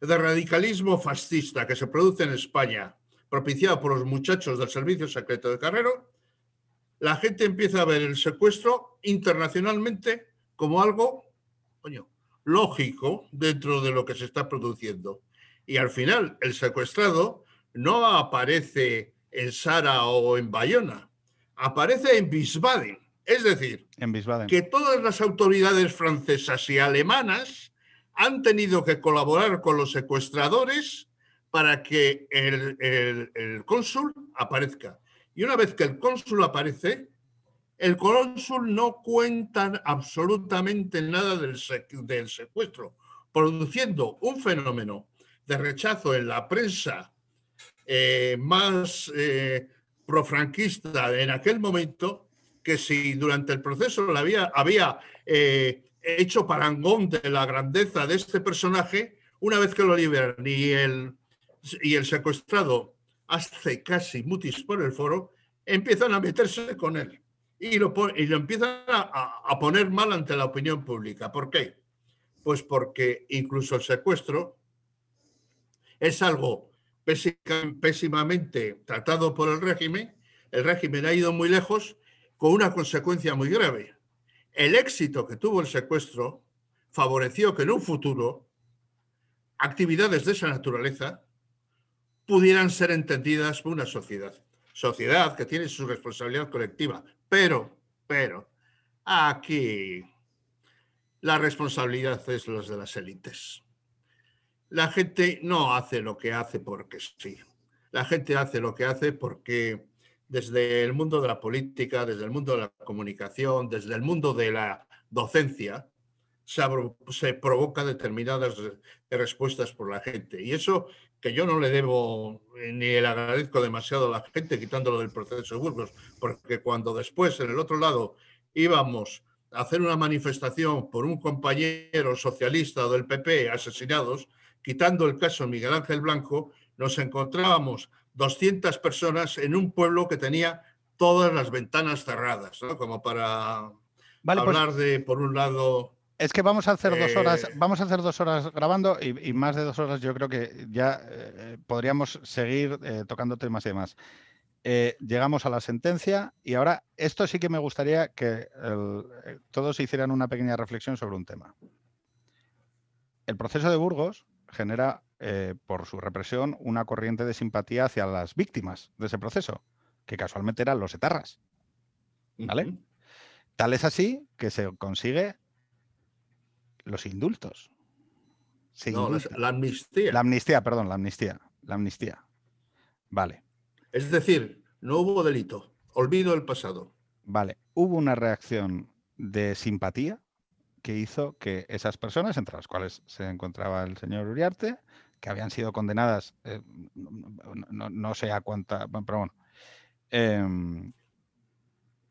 de radicalismo fascista que se produce en España, propiciado por los muchachos del Servicio Secreto de Carrero, la gente empieza a ver el secuestro internacionalmente como algo coño, lógico dentro de lo que se está produciendo. Y al final, el secuestrado no aparece en Sara o en Bayona, aparece en Wiesbaden. Es decir, en que todas las autoridades francesas y alemanas han tenido que colaborar con los secuestradores para que el, el cónsul aparezca. Y una vez que el cónsul aparece, el cónsul no cuenta absolutamente nada del, secuestro, produciendo un fenómeno de rechazo en la prensa eh, más eh, profranquista en aquel momento, que si durante el proceso había, había eh, hecho parangón de la grandeza de este personaje, una vez que lo liberan y el, y el secuestrado hace casi mutis por el foro, empiezan a meterse con él y lo, y lo empiezan a, poner mal ante la opinión pública. ¿Por qué? Pues porque incluso el secuestro es algo pésimamente tratado por el régimen. El régimen ha ido muy lejos con una consecuencia muy grave. El éxito que tuvo el secuestro favoreció que en un futuro actividades de esa naturaleza pudieran ser entendidas por una sociedad. Sociedad que tiene su responsabilidad colectiva. Pero, pero, aquí la responsabilidad es los de las élites. La gente no hace lo que hace porque sí. La gente hace lo que hace porque desde el mundo de la política, desde el mundo de la comunicación, desde el mundo de la docencia, se, provoca determinadas respuestas por la gente. Y eso que yo no le debo eh, ni le agradezco demasiado a la gente quitándolo del proceso de Burgos, porque cuando después en el otro lado íbamos a hacer una manifestación por un compañero socialista del PP asesinados, quitando el caso Miguel Ángel Blanco, nos encontrábamos 200 personas en un pueblo que tenía todas las ventanas cerradas, ¿no? como para Vale, pues- hablar de, por un lado, Es que vamos a hacer dos horas, Eh, vamos a hacer dos horas grabando y, y más de dos horas yo creo que ya eh, podríamos seguir eh, tocando temas y demás. Eh, llegamos a la sentencia y ahora esto sí que me gustaría que el- eh, todos hicieran una pequeña reflexión sobre un tema. El proceso de Burgos genera eh, por su represión una corriente de simpatía hacia las víctimas de ese proceso, que casualmente eran los etarras. ¿Vale? Tal es así que se consigue los indultos. Se no, la, indulta. la amnistía. La amnistía, perdón, la amnistía. La amnistía. Vale, Es decir, no hubo delito, olvido el pasado. vale. Hubo una reacción de simpatía que hizo que esas personas, entre las cuales se encontraba el señor Uriarte, que habían sido condenadas, eh, no, no- no sé a cuánta, pero bueno, em,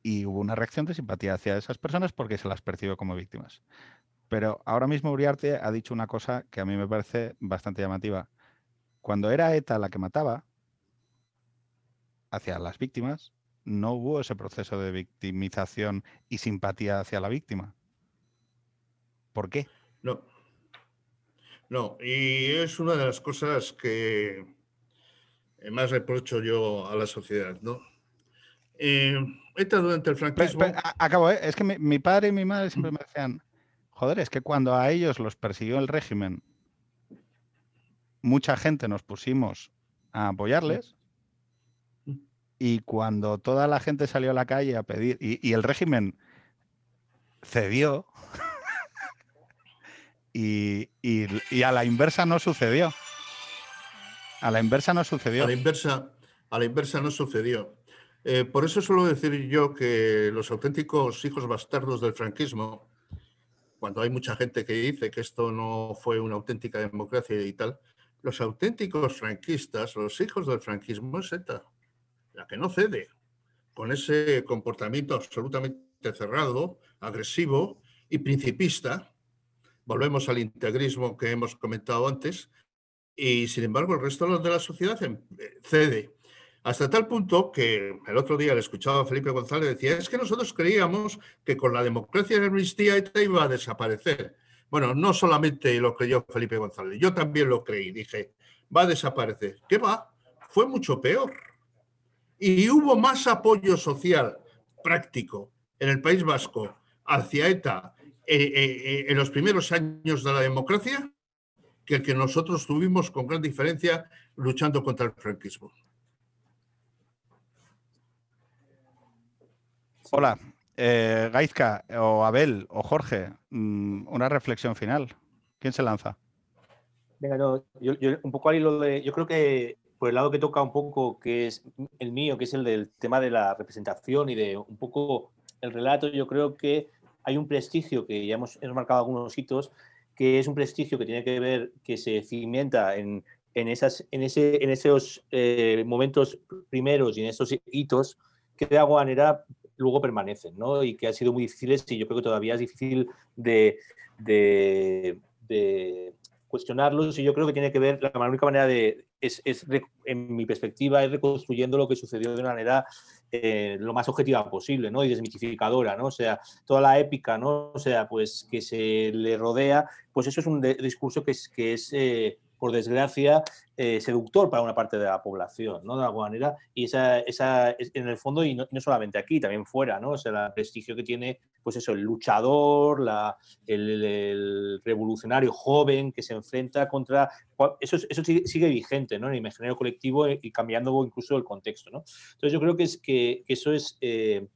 y hubo una reacción de simpatía hacia esas personas porque se las percibió como víctimas. Pero ahora mismo Uriarte ha dicho una cosa que a mí me parece bastante llamativa. Cuando era ETA la que mataba hacia las víctimas, no hubo ese proceso de victimización y simpatía hacia la víctima. ¿Por qué? No. No, y es una de las cosas que más reprocho yo a la sociedad, ¿no? Eh, ETA durante el franquismo... acabo, ¿eh? es que mi, mi padre y mi madre siempre me decían, joder, es que cuando a ellos los persiguió el régimen, mucha gente nos pusimos a apoyarles y cuando toda la gente salió a la calle a pedir, y, y el régimen cedió, y, y- y a la inversa no sucedió. A la inversa no sucedió. A la inversa, a la inversa no sucedió. Eh, por eso suelo decir yo que los auténticos hijos bastardos del franquismo, cuando hay mucha gente que dice que esto no fue una auténtica democracia y tal, los auténticos franquistas, los hijos del franquismo es ETA, la que no cede, con ese comportamiento absolutamente cerrado, agresivo y principista. Volvemos al integrismo que hemos comentado antes, y sin embargo el resto de la sociedad eh, cede. Hasta tal punto que el otro día le escuchaba a Felipe González, decía, es que nosotros creíamos que con la democracia y la amnistía ETA iba a desaparecer. Bueno, no solamente lo creyó Felipe González, yo también lo creí, dije, va a desaparecer. ¿Qué va? Fue mucho peor. Y hubo más apoyo social práctico en el País Vasco hacia ETA eh, eh, eh, en los primeros años de la democracia que el que nosotros tuvimos con gran diferencia luchando contra el franquismo. Hola, eh, Gaizka, o Abel, o Jorge, mm, una reflexión final. ¿Quién se lanza? Venga, no, yo, yo un poco al hilo de. Yo creo que por el lado que toca un poco, que es el mío, que es el del tema de la representación y de un poco el relato, yo creo que hay un prestigio que ya hemos, hemos marcado algunos hitos, que es un prestigio que tiene que ver, que se cimienta en, en, esas, en, ese, en esos eh, momentos primeros y en esos hitos que de alguna manera luego permanecen, ¿no? Y que han sido muy difíciles y yo creo que todavía es difícil de, de, cuestionarlos y yo creo que tiene que ver, la única manera de, es, es en mi perspectiva, es reconstruyendo lo que sucedió de una manera eh, lo más objetiva posible, ¿no? Y desmitificadora, ¿no? O sea, toda la épica, ¿no? O sea, pues que se le rodea, pues eso es un discurso que es, que es eh, por desgracia, eh, seductor para una parte de la población, ¿no? De alguna manera. Y esa, esa en el fondo, y no, no, solamente aquí, también fuera, ¿no? O sea, el prestigio que tiene, pues eso, el luchador, la, el, revolucionario joven que se enfrenta contra... Eso, eso sigue, vigente, ¿no? En el imaginario colectivo y cambiando incluso el contexto, ¿no? Entonces yo creo que, es, que eso es... Eh,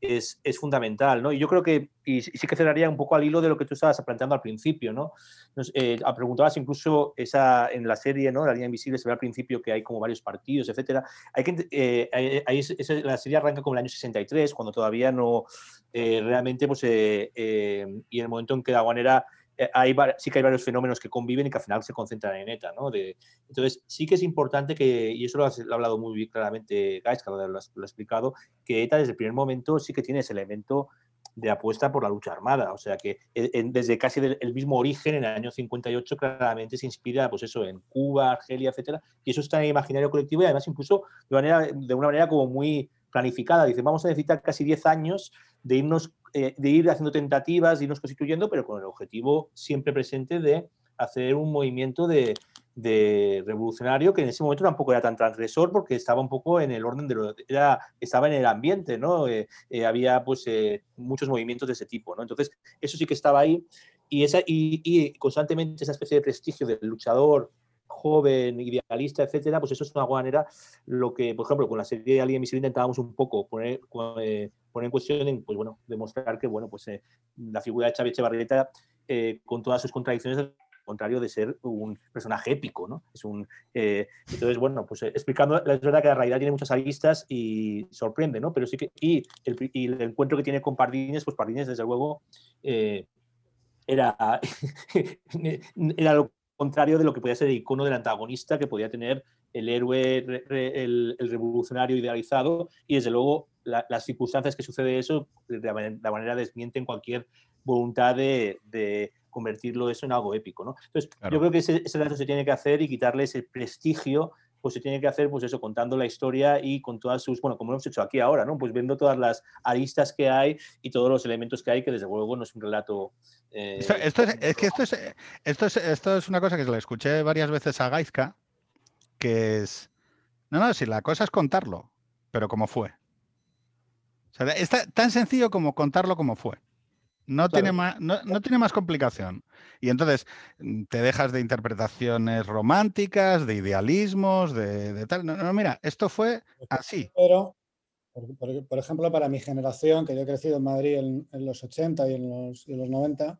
es, es, fundamental, ¿no? Y yo creo que, y sí que cerraría un poco al hilo de lo que tú estabas planteando al principio, ¿no? Nos, eh, preguntabas incluso esa, en la serie, ¿no? La línea invisible se ve al principio que hay como varios partidos, etcétera. Hay que, eh, hay, la serie arranca como el año 63, cuando todavía no, eh, realmente, pues, y en el momento en que de alguna manera hay, sí que hay varios fenómenos que conviven y que al final se concentran en ETA, ¿no? De, entonces, sí que es importante que, y eso lo, has, ha hablado muy claramente Gais, lo, lo, lo, ha explicado, que ETA desde el primer momento sí que tiene ese elemento de apuesta por la lucha armada. O sea que eh, desde casi el mismo origen, en el año 58, claramente se inspira pues eso, en Cuba, Argelia, etcétera, y eso está en el imaginario colectivo y además incluso de, manera, de una manera como muy planificada. Dice, vamos a necesitar casi 10 años de, irnos, eh, de ir haciendo tentativas, de irnos constituyendo, pero con el objetivo siempre presente de hacer un movimiento de, de revolucionario que en ese momento tampoco era tan transgresor porque estaba un poco en el orden de lo era estaba en el ambiente no eh, eh, había pues muchos movimientos de ese tipo no entonces eso sí que estaba ahí y esa y, constantemente esa especie de prestigio del luchador joven idealista etcétera pues eso es una manera. Lo que por ejemplo con la serie de Alien Invisible intentábamos un poco poner, poner en cuestión en, pues bueno demostrar que bueno pues la figura de Chávez Echevarrieta con todas sus contradicciones contrario de ser un personaje épico, ¿no? Es un, eh, entonces, bueno, pues eh, explicando, es verdad que la realidad tiene muchas aristas y sorprende, ¿no? Pero sí que, y el, encuentro que tiene con Pardines, pues Pardines, desde luego, eh, era, era lo contrario de lo que podía ser el icono del antagonista que podía tener el héroe, el, revolucionario idealizado, y desde luego las circunstancias que sucede eso, de la manera, desmienten cualquier voluntad de convertirlo eso en algo épico, ¿no? Entonces, yo creo que ese, ese dato se tiene que hacer y quitarle ese prestigio pues se tiene que hacer, pues eso, contando la historia y con todas sus, bueno, como hemos hecho aquí ahora, ¿no? Pues viendo todas las aristas que hay y todos los elementos que hay, que desde luego no es un relato. Eh, esto, es, que esto es, esto es, esto es una cosa que se lo escuché varias veces a Gaizka, que es, no, no, si la cosa es contarlo, pero como fue. O sea, es tan sencillo como contarlo como fue. No, tiene más, no, tiene más complicación. Y entonces mm, te dejas de interpretaciones románticas, de idealismos, de, tal. No, mira, esto fue así. Pero, por, ejemplo, para mi generación, que yo he crecido en Madrid en, los 80 y en los, 90,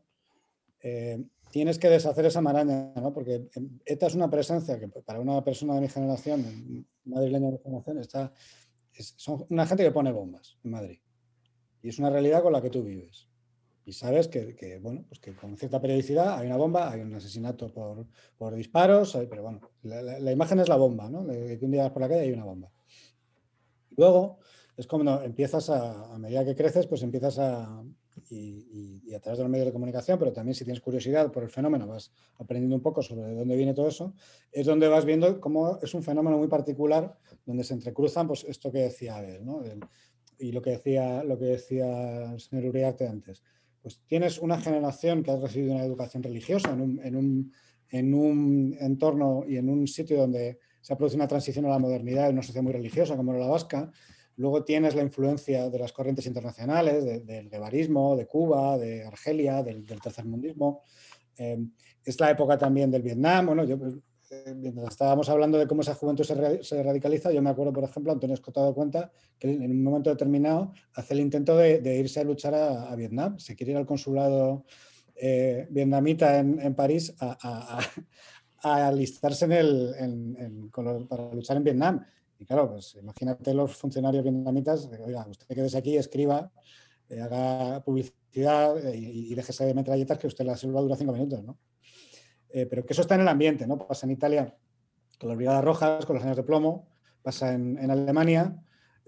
eh, tienes que deshacer esa maraña, ¿no? Porque ETA es una presencia que para una persona de mi generación, madrileña de mi generación, está, son una gente que pone bombas en Madrid. Y es una realidad con la que tú vives y sabes que, bueno, pues que con cierta periodicidad hay una bomba, hay un asesinato por, disparos, pero bueno, la, imagen es la bomba, ¿no? De que un día vas por la calle hay una bomba. Luego, es como empiezas a, a medida que creces, pues empiezas a, y, a través de los medios de comunicación, pero también si tienes curiosidad por el fenómeno, vas aprendiendo un poco sobre dónde viene todo eso, es donde vas viendo cómo es un fenómeno muy particular, donde se entrecruzan, pues esto que decía Abel, ¿no? y lo que decía, lo que decía el señor Uriarte antes pues tienes una generación que ha recibido una educación religiosa en un, en un, entorno y en un sitio donde se ha producido una transición a la modernidad en una sociedad muy religiosa como era la vasca. Luego tienes la influencia de las corrientes internacionales, del guevarismo, de Cuba, de Argelia, del, del tercermundismo. Eh, es la época también del Vietnam. Bueno, yo eh, mientras estábamos hablando de cómo esa juventud se, radicaliza, yo me acuerdo, por ejemplo, Antonio Escoto dado cuenta que en un momento determinado hace el intento de, irse a luchar a, Vietnam, se quiere ir al consulado eh, vietnamita en, París a, alistarse en el, para luchar en Vietnam. Y claro, pues imagínate los funcionarios vietnamitas, oiga, usted quédese aquí, escriba, eh, haga publicidad y, y, déjese de metralletas que usted la selva dura cinco minutos, ¿no? Eh, pero que eso está en el ambiente, ¿no? Pasa en Italia con las brigadas rojas, con los años de plomo, pasa en, Alemania.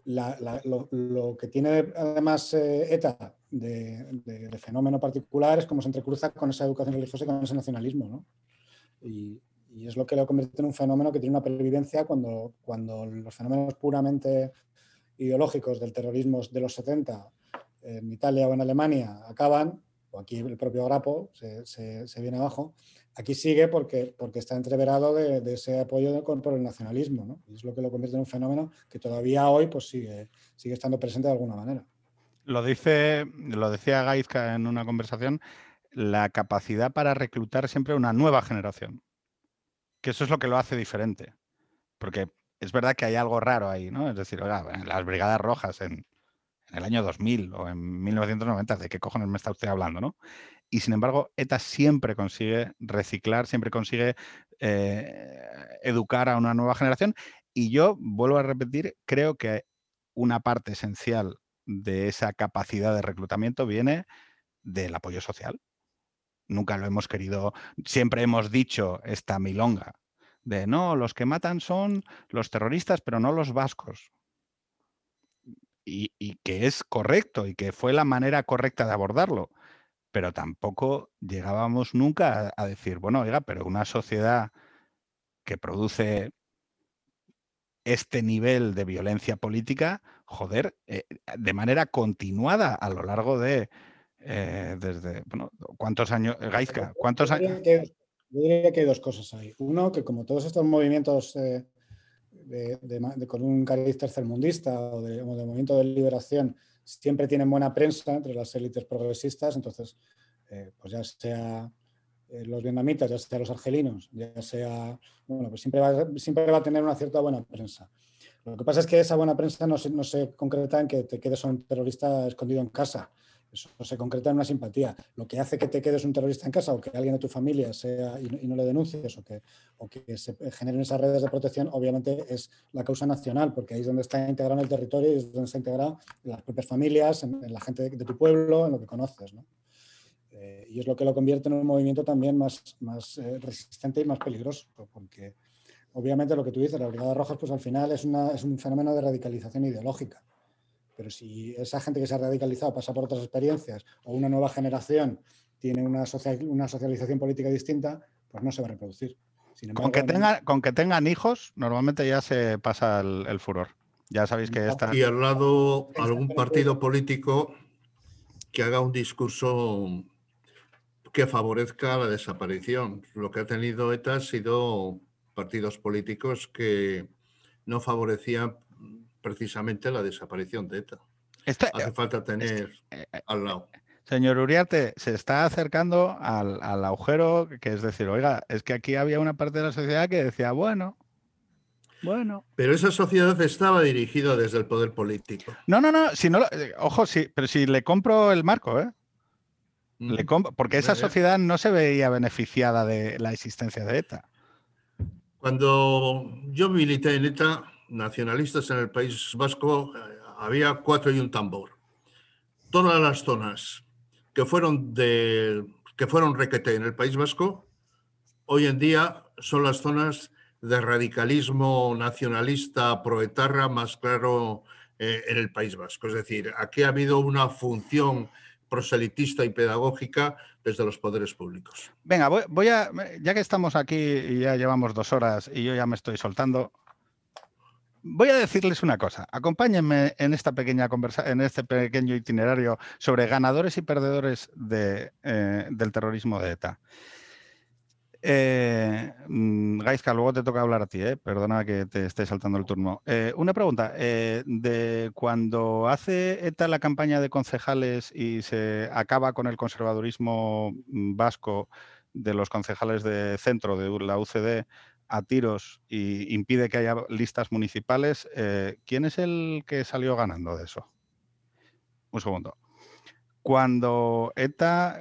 lo, que tiene además eh, ETA de, fenómeno particular es cómo se entrecruza con esa educación religiosa y con ese nacionalismo, ¿no? Y, es lo que lo convierte en un fenómeno que tiene una pervivencia cuando, cuando los fenómenos puramente ideológicos del terrorismo de los 70 en Italia o en Alemania acaban, o aquí el propio Grapo se, se viene abajo, aquí sigue porque, porque está entreverado de, ese apoyo por el nacionalismo. Y es lo que lo convierte en un fenómeno que todavía hoy pues, sigue, sigue estando presente de alguna manera. Lo, dice, lo decía Gaizka en una conversación, la capacidad para reclutar siempre una nueva generación. Que eso es lo que lo hace diferente. Porque es verdad que hay algo raro ahí, ¿no? Es decir, las Brigadas Rojas en, el año 2000 o en 1990, ¿de qué cojones me está usted hablando, no? y sin embargo ETA siempre consigue reciclar, siempre consigue eh, educar a una nueva generación y yo vuelvo a repetir, creo que una parte esencial de esa capacidad de reclutamiento viene del apoyo social. Nunca lo hemos querido, siempre hemos dicho esta milonga de no, los que matan son los terroristas, pero no los vascos. y, que es correcto y que fue la manera correcta de abordarlo. Pero tampoco llegábamos nunca a, a decir, bueno, oiga, pero una sociedad que produce este nivel de violencia política, joder, eh, de manera continuada a lo largo de, eh, desde, bueno, ¿cuántos años, Gaizka? ¿Cuántos años? Yo diría que hay dos cosas ahí. Uno, que como todos estos movimientos eh, con un cariz tercermundista o de, movimiento de liberación siempre tienen buena prensa entre las élites progresistas, entonces, pues ya sea eh, los vietnamitas, ya sea los argelinos, ya sea, bueno, pues siempre va, siempre va a tener una cierta buena prensa. Lo que pasa es que esa buena prensa no se, no se concreta en que te quedes un terrorista escondido en casa. Eso se concreta en una simpatía. Lo que hace que te quedes un terrorista en casa o que alguien de tu familia sea y, no le denuncies o que, o que se generen esas redes de protección, obviamente es la causa nacional, porque ahí es donde está integrado el territorio y es donde está integrado en las propias familias, en, la gente de, tu pueblo, en lo que conoces. ¿no? Eh, y es lo que lo convierte en un movimiento también más, más eh, resistente y más peligroso, porque obviamente lo que tú dices, la Brigada Roja, pues al final es, una, es un fenómeno de radicalización ideológica. Pero si esa gente que se ha radicalizado pasa por otras experiencias o una nueva generación tiene una, una socialización política distinta, pues no se va a reproducir. con, que con que tengan hijos, normalmente ya se pasa el, el furor. Ya sabéis que está... Y al lado algún partido político que haga un discurso que favorezca la desaparición. Lo que ha tenido ETA ha sido partidos políticos que no favorecían precisamente la desaparición de ETA. Hace eh, falta tener eh, eh, al lado. Señor Uriarte, se está acercando al, al, agujero, que es decir, oiga, es que aquí había una parte de la sociedad que decía, bueno, bueno. Pero esa sociedad estaba dirigida desde el poder político. No, no, no, si no, ojo, sí, pero si le compro el marco, ¿eh? porque esa sociedad no se veía beneficiada de la existencia de ETA. Cuando yo milité en ETA, nacionalistas en el País Vasco, eh, había cuatro y un tambor. Todas las zonas que fueron, de, que fueron requete en el País Vasco, hoy en día son las zonas de radicalismo nacionalista proetarra más claro eh, en el País Vasco. Es decir, aquí ha habido una función proselitista y pedagógica desde los poderes públicos. Venga, voy, a, ya que estamos aquí y ya llevamos dos horas y yo ya me estoy soltando, voy a decirles una cosa. Acompáñenme en esta pequeña conversa, en este pequeño itinerario sobre ganadores y perdedores de, eh, del terrorismo de ETA. Eh, mm, luego te toca hablar a ti, eh, perdona que te esté saltando el turno. Eh, una pregunta, de cuando hace ETA la campaña de concejales y se acaba con el conservadurismo vasco de los concejales de centro de la UCD a tiros y impide que haya listas municipales, ¿quién es el que salió ganando de eso? Un segundo cuando ETA,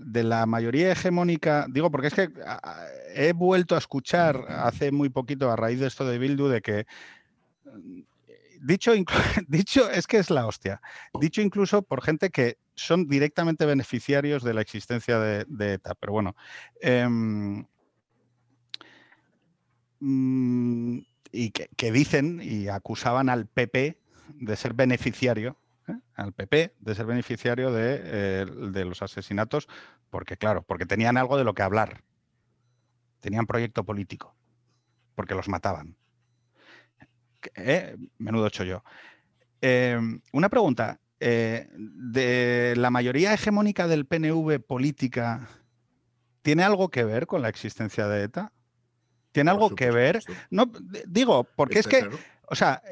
de la mayoría hegemónica, digo porque es que he vuelto a escuchar hace muy poquito a raíz de esto de Bildu de que, mm, dicho, dicho es que es la hostia, dicho incluso por gente que son directamente beneficiarios de la existencia de, ETA, pero bueno. Em, mm, y que dicen y acusaban al PP de ser beneficiario ¿eh? al PP de ser beneficiario eh, de, los asesinatos, porque claro, porque tenían algo de lo que hablar. Tenían proyecto político, porque los mataban. ¿Eh? Menudo chollo. Em, una pregunta. ¿De la mayoría hegemónica del PNV política tiene algo que ver con la existencia de ETA? ¿Tiene algo que ver? No, digo, porque es que, o sea,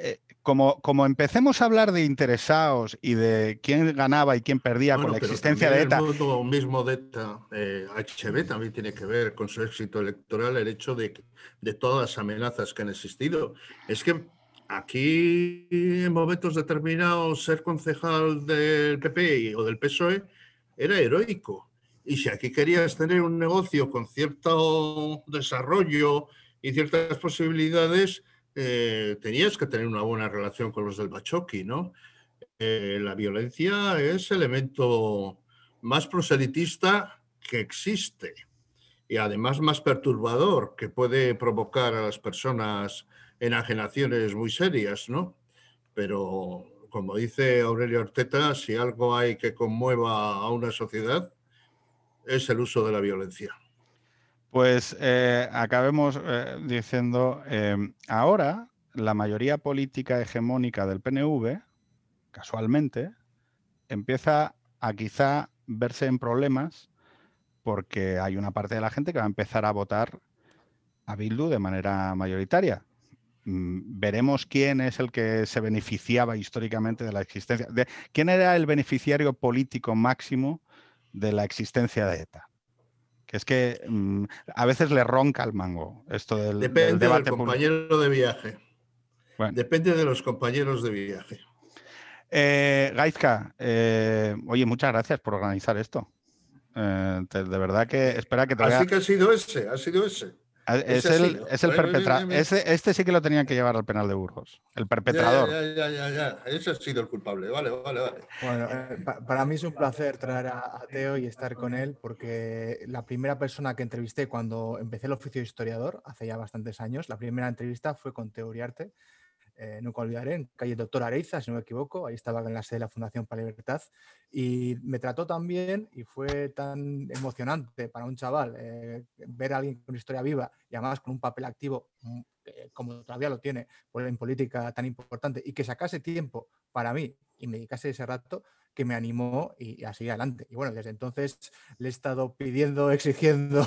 como, como empecemos a hablar de interesados y de quién ganaba y quién perdía con la existencia de ETA. El mundo mismo de ETA, HB, eh, también tiene que ver con su éxito electoral el hecho de, de todas las amenazas que han existido. Es que aquí, en momentos determinados, ser concejal del PP o del PSOE era heroico. Y si aquí querías tener un negocio con cierto desarrollo y ciertas posibilidades, eh, tenías que tener una buena relación con los del Bachoqui, ¿no? Eh, la violencia es elemento más proselitista que existe y además más perturbador que puede provocar a las personas enajenaciones muy serias, ¿no? Pero como dice Aurelio Orteta, si algo hay que conmueva a una sociedad, es el uso de la violencia. Pues eh, acabemos eh, diciendo, em, ahora la mayoría política hegemónica del PNV, casualmente, empieza a quizá verse en problemas porque hay una parte de la gente que va a empezar a votar a Bildu de manera mayoritaria. Mm, veremos quién es el que se beneficiaba históricamente de la existencia. De, ¿Quién era el beneficiario político máximo de la existencia de ETA? Que es que mm, a veces le ronca el mango esto del, Depende del debate del compañero de viaje. Bueno. Depende de los compañeros de viaje. Eh, Gaizka, eh, oye, muchas gracias por organizar esto. Eh, te, de verdad que espera que te Así que ha sido ese, ha sido ese. Es, el, es el perpetrador. Este sí que lo tenían que llevar al penal de Burgos. El perpetrador. Ya, ya, ya, ya, Ese ha sido el culpable. Vale, vale, vale. Bueno, eh, pa para mí es un placer traer a, a, Teo y estar con él, porque la primera persona que entrevisté cuando empecé el oficio de historiador, hace ya bastantes años, la primera entrevista fue con Teo Uriarte eh, nunca olvidaré, en calle Doctor Areiza, si no me equivoco, ahí estaba en la sede de la Fundación para la Libertad, y me trató tan bien y fue tan emocionante para un chaval eh, ver a alguien con historia viva y además con un papel activo mm, eh, como todavía lo tiene en política tan importante y que sacase tiempo para mí y me dedicase ese rato, que me animó y, a seguir adelante. Y bueno, desde entonces le he estado pidiendo, exigiendo,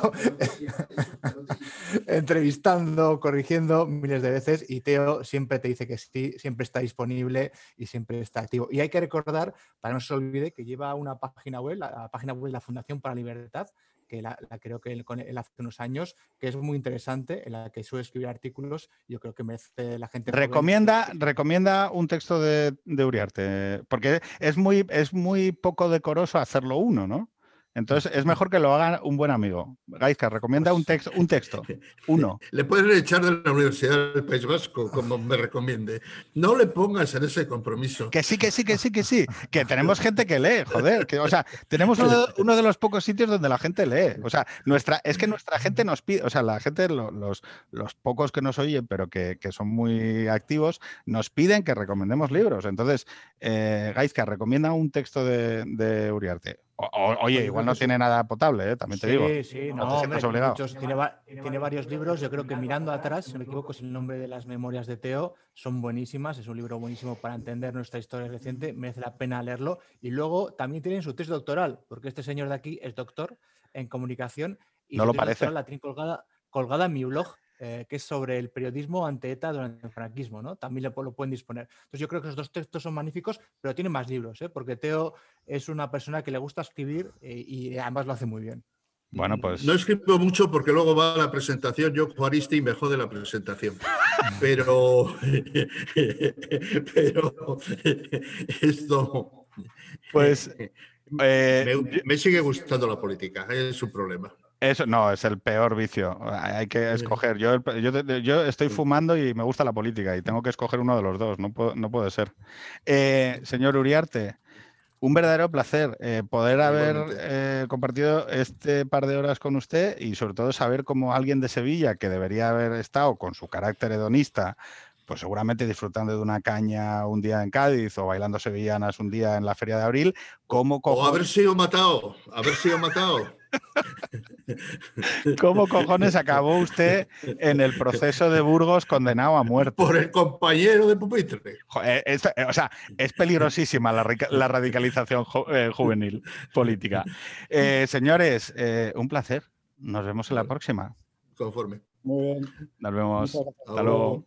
entrevistando, corrigiendo miles de veces y Teo siempre te dice que sí, siempre está disponible y siempre está activo. Y hay que recordar, para no se olvide, que lleva una página web, la, la página web de la Fundación para la Libertad, que la, la, creo que él, él, hace unos años, que es muy interesante, en la que suele escribir artículos, yo creo que merece la gente. Recomienda, joven. recomienda un texto de, de, Uriarte, porque es muy, es muy poco decoroso hacerlo uno, ¿no? Entonces es mejor que lo haga un buen amigo. Gaizka, recomienda un texto, un texto, uno. Le puedes echar de la Universidad del País Vasco, como me recomiende. No le pongas en ese compromiso. Que sí, que sí, que sí, que sí. Que tenemos gente que lee, joder. Que, o sea, tenemos uno, uno, de los pocos sitios donde la gente lee. O sea, nuestra, es que nuestra gente nos pide, o sea, la gente, los, los pocos que nos oyen, pero que, que son muy activos, nos piden que recomendemos libros. Entonces, eh, Gaizka, recomienda un texto de, de Uriarte. O, oye, igual no tiene nada potable, ¿eh? también te sí, digo. Sí, sí, no, hombre, muchos, tiene, va, tiene, varios libros. Yo creo que mirando atrás, si no me equivoco, es el nombre de las memorias de Teo, son buenísimas. Es un libro buenísimo para entender nuestra historia reciente, merece la pena leerlo. Y luego también tienen su tesis doctoral, porque este señor de aquí es doctor en comunicación y no lo parece. la tiene colgada, colgada en mi blog. Eh, que es sobre el periodismo ante ETA durante el franquismo, ¿no? También lo, lo, pueden disponer. Entonces yo creo que los dos textos son magníficos, pero tiene más libros, ¿eh? porque Teo es una persona que le gusta escribir eh, y además lo hace muy bien. Bueno, pues... No escribo mucho porque luego va a la presentación, yo Juaristi y me jode la presentación. Pero... pero esto... Pues... Me, me sigue gustando la política, es un problema. Eso no, es el peor vicio. Hay que escoger. Yo, yo, yo, estoy fumando y me gusta la política y tengo que escoger uno de los dos. No, puedo, no puede ser. Eh, señor Uriarte, un verdadero placer eh, poder haber eh, compartido este par de horas con usted y sobre todo saber cómo alguien de Sevilla que debería haber estado con su carácter hedonista pues seguramente disfrutando de una caña un día en Cádiz o bailando sevillanas un día en la Feria de Abril, ¿cómo. O haber sido matado, haber sido matado. ¿Cómo cojones acabó usted en el proceso de Burgos condenado a muerte? Por el compañero de pupitre. Joder, es, o sea, es peligrosísima la, la radicalización ju eh, juvenil política. Eh, señores, eh, un placer. Nos vemos en la próxima. Conforme. Muy bien. Nos vemos. Hasta luego.